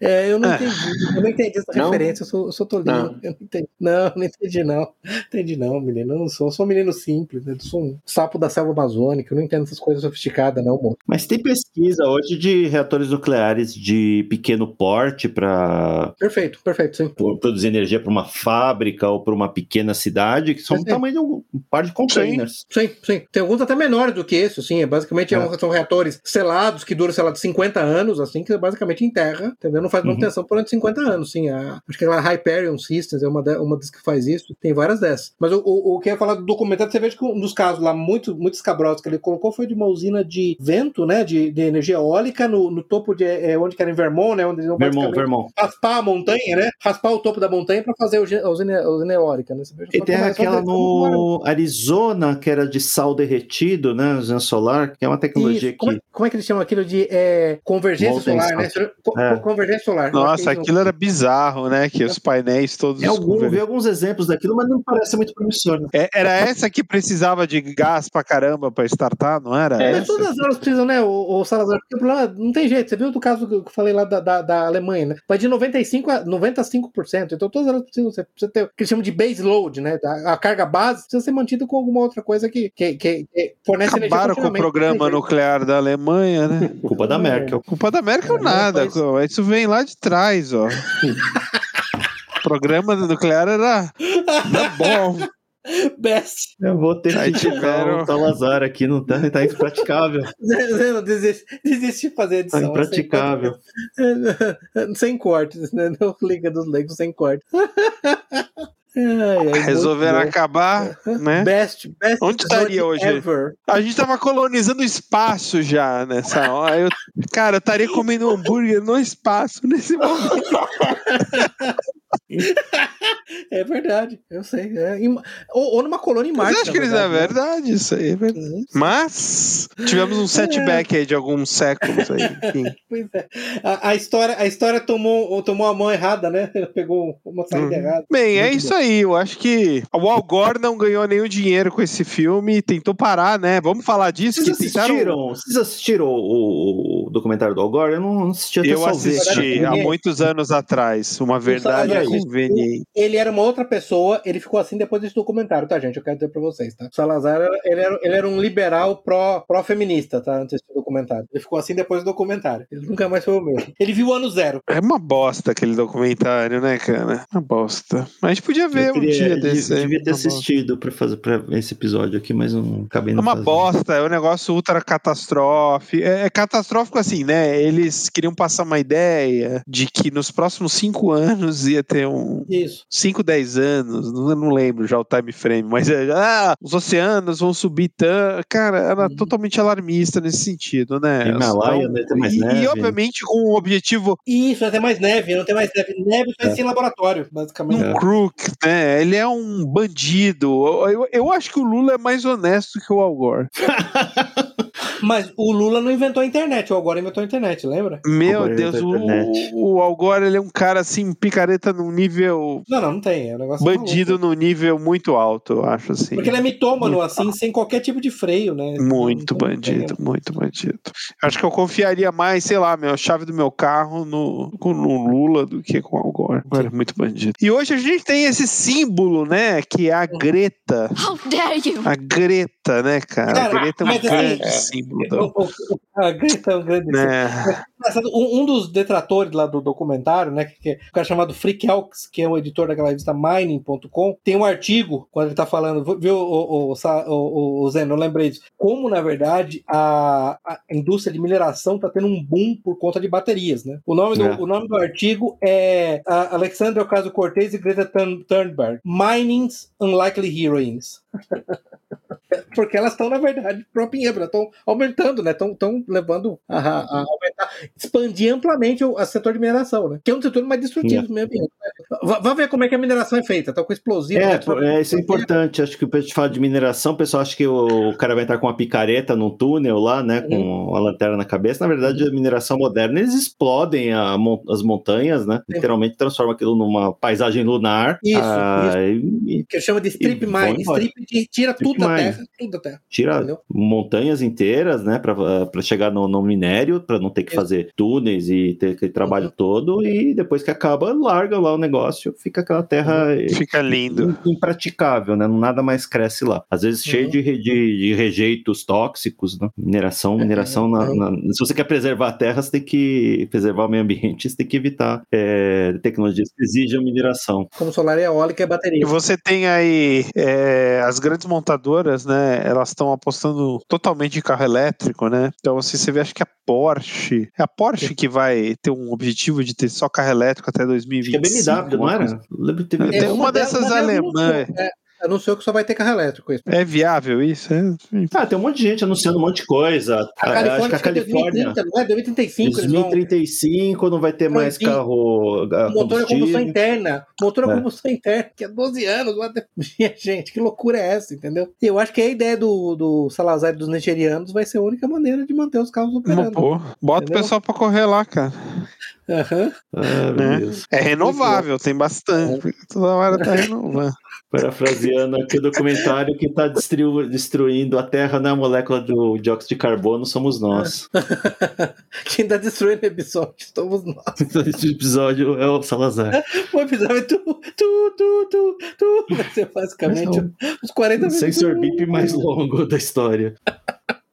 É, eu não É. entendi. Eu não entendi essa Não? referência. Eu sou, eu sou tolinho. Não. Eu não entendi. Não, não entendi, não. Entendi, não, menino. Eu não sou. Eu sou um menino simples. Eu sou um sapo da selva amazônica. Eu não entendo essas coisas sofisticadas, não, amor. Mas tem pesquisa hoje de reatores nucleares de pequeno porte para Perfeito, perfeito, sim. produzir energia para uma fábrica ou para uma pequena cidade, que são Sim. do tamanho de um um par de containers. Sim, sim. Tem alguns até menores do que isso, sim. É basicamente É. é são reatores selados que duram, sei lá, de 50 anos, assim, que basicamente em terra, entendeu? Não faz Uhum. manutenção por durante 50 anos, sim. A, acho que aquela Hyperion Systems é uma, da- uma das que faz isso. Tem várias dessas. Mas o, o, o que eu ia falar do documentário, você veja que um dos casos lá muito, muito escabrosos que ele colocou foi de uma usina de vento, né? De, de energia eólica no, no topo de é, onde que era em Vermont, né? Onde eles iam Vermont, Vermont. raspar a montanha, né? Raspar o topo da montanha para fazer a usina, a usina, eólica, né? E tem como é- só aquela como no Arizona, que era de sal derretido, né? Usina solar, que é uma tecnologia Isso. Como, que. é, como é que eles chamam aquilo de é, convergência Molten solar, né? Co- É. Convergência solar. Nossa, aquilo era bizarro, né? Que os painéis todos. Tem algum, vi alguns exemplos daquilo, mas não parece muito promissor. Né? É, Era essa que precisava de gás pra caramba pra startar, não era? É, Mas essa? todas elas precisam, né, o, o Salazar? Porque o problema não tem jeito. Você viu do caso que eu falei lá da, da, da Alemanha, né? Vai de 95% a 95%. Então todas elas precisam ser, precisa ter o que eles chamam de base load, né? A, a carga base precisa ser mantida com alguma outra coisa que, que, que, que fornece energia Acabaram com o programa nuclear da Alemanha, né? Culpa da Merkel. Culpa da América ou É, nada. Isso vem lá de trás, ó. O programa nuclear era, era bom. Best. Eu vou ter Aí que tirar tiveram- o Salazar aqui, não tá, tá impraticável. Não, desiste, desiste de fazer Tá edição. impraticável. Sem, sem cortes, né? Não liga dos leigos sem cortes. Ai, muito Resolveram acabar, né? Best, best Onde estaria hoje? Ever. A gente tava colonizando o espaço já nessa hora. Eu, cara, eu estaria comendo um hambúrguer no espaço nesse momento. É verdade, eu sei. é. Em- ou, ou numa colônia em Mas Marte. eu acho que eles é na verdade, isso aí é verdade. né? Uhum. Mas tivemos um setback aí de alguns séculos aí. Enfim. Pois é. A, a história, a história tomou, tomou a mão errada, né? Pegou uma saída Uhum. errada. Bem, é Muito isso aí. Eu acho que o Al Gore não ganhou nenhum dinheiro com esse filme e tentou parar, né? Vamos falar disso? Vocês que tentaram. assistiram, vocês assistiram o, o documentário do Al Gore? Eu não assisti até Eu assisti há muitos anos atrás. Uma verdade Salazar, conveniente. Ele era uma outra pessoa, ele ficou assim depois desse documentário, tá, gente? Eu quero dizer pra vocês, tá? O Salazar, era- ele era, ele era um liberal pró- pró-feminista, tá? Antes do documentário. Ele ficou assim depois do documentário. Ele nunca mais foi o mesmo. Ele viu o ano zero. É uma bosta aquele documentário, né, cara? Uma bosta. Mas a gente podia ver Eu um queria- dia eu desse. aí, devia ter assistido pra fazer pra esse episódio aqui, mas eu não acabei É não uma fazendo. bosta, é um negócio ultra catastrófico. É, é catastrófico assim, né? Eles queriam passar uma ideia de que nos próximos cinco anos ia ter um. Isso. 5, 10 anos, não, eu não lembro já o time frame, mas é, ah, os oceanos vão subir tanto. Cara, era Uhum. totalmente alarmista nesse sentido, né? Himalaia, Então, né, tem mais e, neve. e, obviamente com o objetivo Isso, tem mais neve, não tem mais neve. Neve só É. em laboratório, basicamente. um crook, né? Ele é um bandido. Eu, eu, eu acho que o Lula é mais honesto que o Al Gore. Mas o Lula não inventou a internet, o Agora inventou a internet, lembra? Meu Deus, o, o Al Gore ele é um cara assim, picareta num nível. Não, não, não tem. É um negócio Bandido maluco. num nível muito alto, eu acho assim. Porque ele é mitômano, assim, sem qualquer tipo de freio, né? Muito Não- não bandido, tem- muito bandido. Acho que eu confiaria mais, sei lá, meu, a chave do meu carro no, com- no Lula do que com o Al Gore. Agora, muito bandido. E hoje a gente tem esse símbolo, né? Que é a Greta. How dare you! A Greta, né, cara? Cara, a Greta é um mas assim, grande é, símbolo. da- O- o- o- A Greta é um grande né? Um, um dos detratores lá do documentário, né, que, que é um cara chamado Frick Elks, que é o editor daquela revista Mining.com, tem um artigo, quando ele tá falando, viu, o, o, o, Sa- o, o Zeno, eu lembrei disso, como, na verdade, a, a indústria de mineração tá tendo um boom por conta de baterias, né? O nome do, É. o nome do artigo é Alexandre Ocasio-Cortez e Greta Thun- Thunberg, Mining's Unlikely Heroines. Porque elas estão, na verdade, propinhando, estão aumentando, né? Estão levando a, a- a aumentar, expandir amplamente o a setor de mineração, né? Que é um setor mais destrutivo do meio ambiente. né? Vá- ver como é que a mineração é feita, tá com explosivo. É, né? é, isso é importante. Acho que o pessoal fala de mineração, o pessoal acha que o, cara vai estar com uma picareta num túnel lá, né? Com a lanterna na cabeça. Na verdade, a mineração moderna, eles explodem a as montanhas, né? Literalmente transforma aquilo numa paisagem lunar. Isso, ah, e- e Que chama de strip mine. Strip de- tira Strip tudo da terra, tudo terra. tira Entendeu? montanhas inteiras, né, para chegar no, no minério, para não ter que Isso. fazer túneis e ter aquele trabalho Uhum. todo, e depois que acaba, larga lá o negócio, fica aquela terra Fica lindo. im- impraticável, né, nada mais cresce lá. Às vezes cheio Uhum. de, re- de, de rejeitos tóxicos, né, mineração, mineração, na- uhum. na- se você quer preservar a terra, você tem que preservar o meio ambiente, você tem que evitar é, tecnologias que exijam mineração. Como solar eólica é E bateria. você tem aí é, as grandes montadoras, né? Elas estão apostando totalmente em carro elétrico, né? Então, assim, você vê, acho que a Porsche. É a Porsche que vai ter um objetivo de ter só carro elétrico até Acho 2025. que é BMW, não uma era? lembro que teve... É, uma delas- dessas alemãs. é, anunciou que só vai ter carro elétrico. Isso. É viável isso? É. Ah, tem um monte de gente anunciando um monte de coisa. A Ah, Califórnia, acho que a é Califórnia, 2030, não é? 2035 eles vão. 2035 não vai ter mais Proibir. carro a Motor a combustão combustível. interna. Motor a É. combustão interna, que é 12 anos. the- Gente, que loucura é essa, entendeu? Eu acho que a ideia do, do Salazar e dos nigerianos vai ser a única maneira de manter os carros operando. Pô, bota Entendeu? o pessoal pra correr lá, cara. Aham. Ah, Né? Deus. É renovável, tem bastante. Toda hora tá renovando. Parafraseando aqui o documentário que está destruindo a Terra na molécula do dióxido de carbono somos nós. Quem tá destruindo o episódio somos nós. Esse episódio é o Salazar. O episódio é tu, tu, tu, tu, tu. Vai ser basicamente uns 40 O minutos. sensor bip mais longo da história.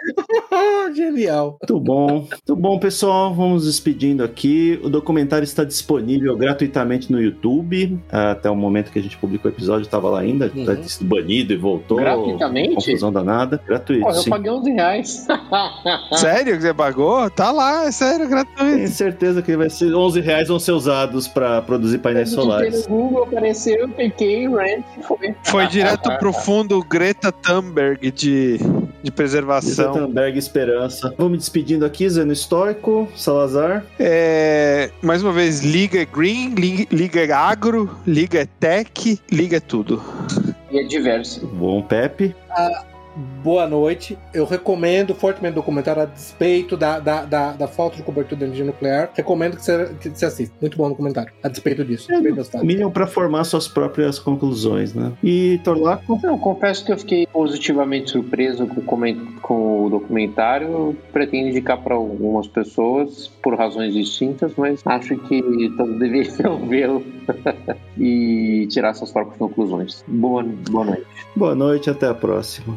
Genial. Muito bom. Muito bom, pessoal. Vamos despedindo aqui. O documentário está disponível gratuitamente no YouTube. Até o momento que a gente publicou o episódio, estava lá ainda. Uhum. Tá banido e voltou. Gratuitamente? Confusão danada. Gratuito, Pô, eu sim. paguei 11 reais. Sério que você pagou? Tá lá, é sério, gratuito. Tenho certeza que vai ser 11 reais vão ser usados para produzir painéis solares. no Google, apareceu, cliquei, rent, foi. Foi direto pro fundo Greta Thunberg de, de preservação. Gutenberg Esperança. Vou me despedindo aqui, Zeno Estoico, Salazar. É, mais uma vez, Liga é Green, Liga, Liga é Agro, Liga é Tech, Liga é tudo. E é diverso. Bom, Pepe. Boa noite. Eu recomendo fortemente o documentário a despeito da, da, da, da falta de cobertura da energia nuclear. Recomendo que você, que você assista. Muito bom o documentário. A despeito disso. Bem gostado. Mínimo para formar suas próprias conclusões, né? E Torlaco? Não, confesso que eu fiquei positivamente surpreso com, com o documentário. Pretendo indicar para algumas pessoas por razões distintas, mas acho que todos deveriam vê-lo e tirar suas próprias conclusões. Boa, boa noite. Boa noite, até a próxima.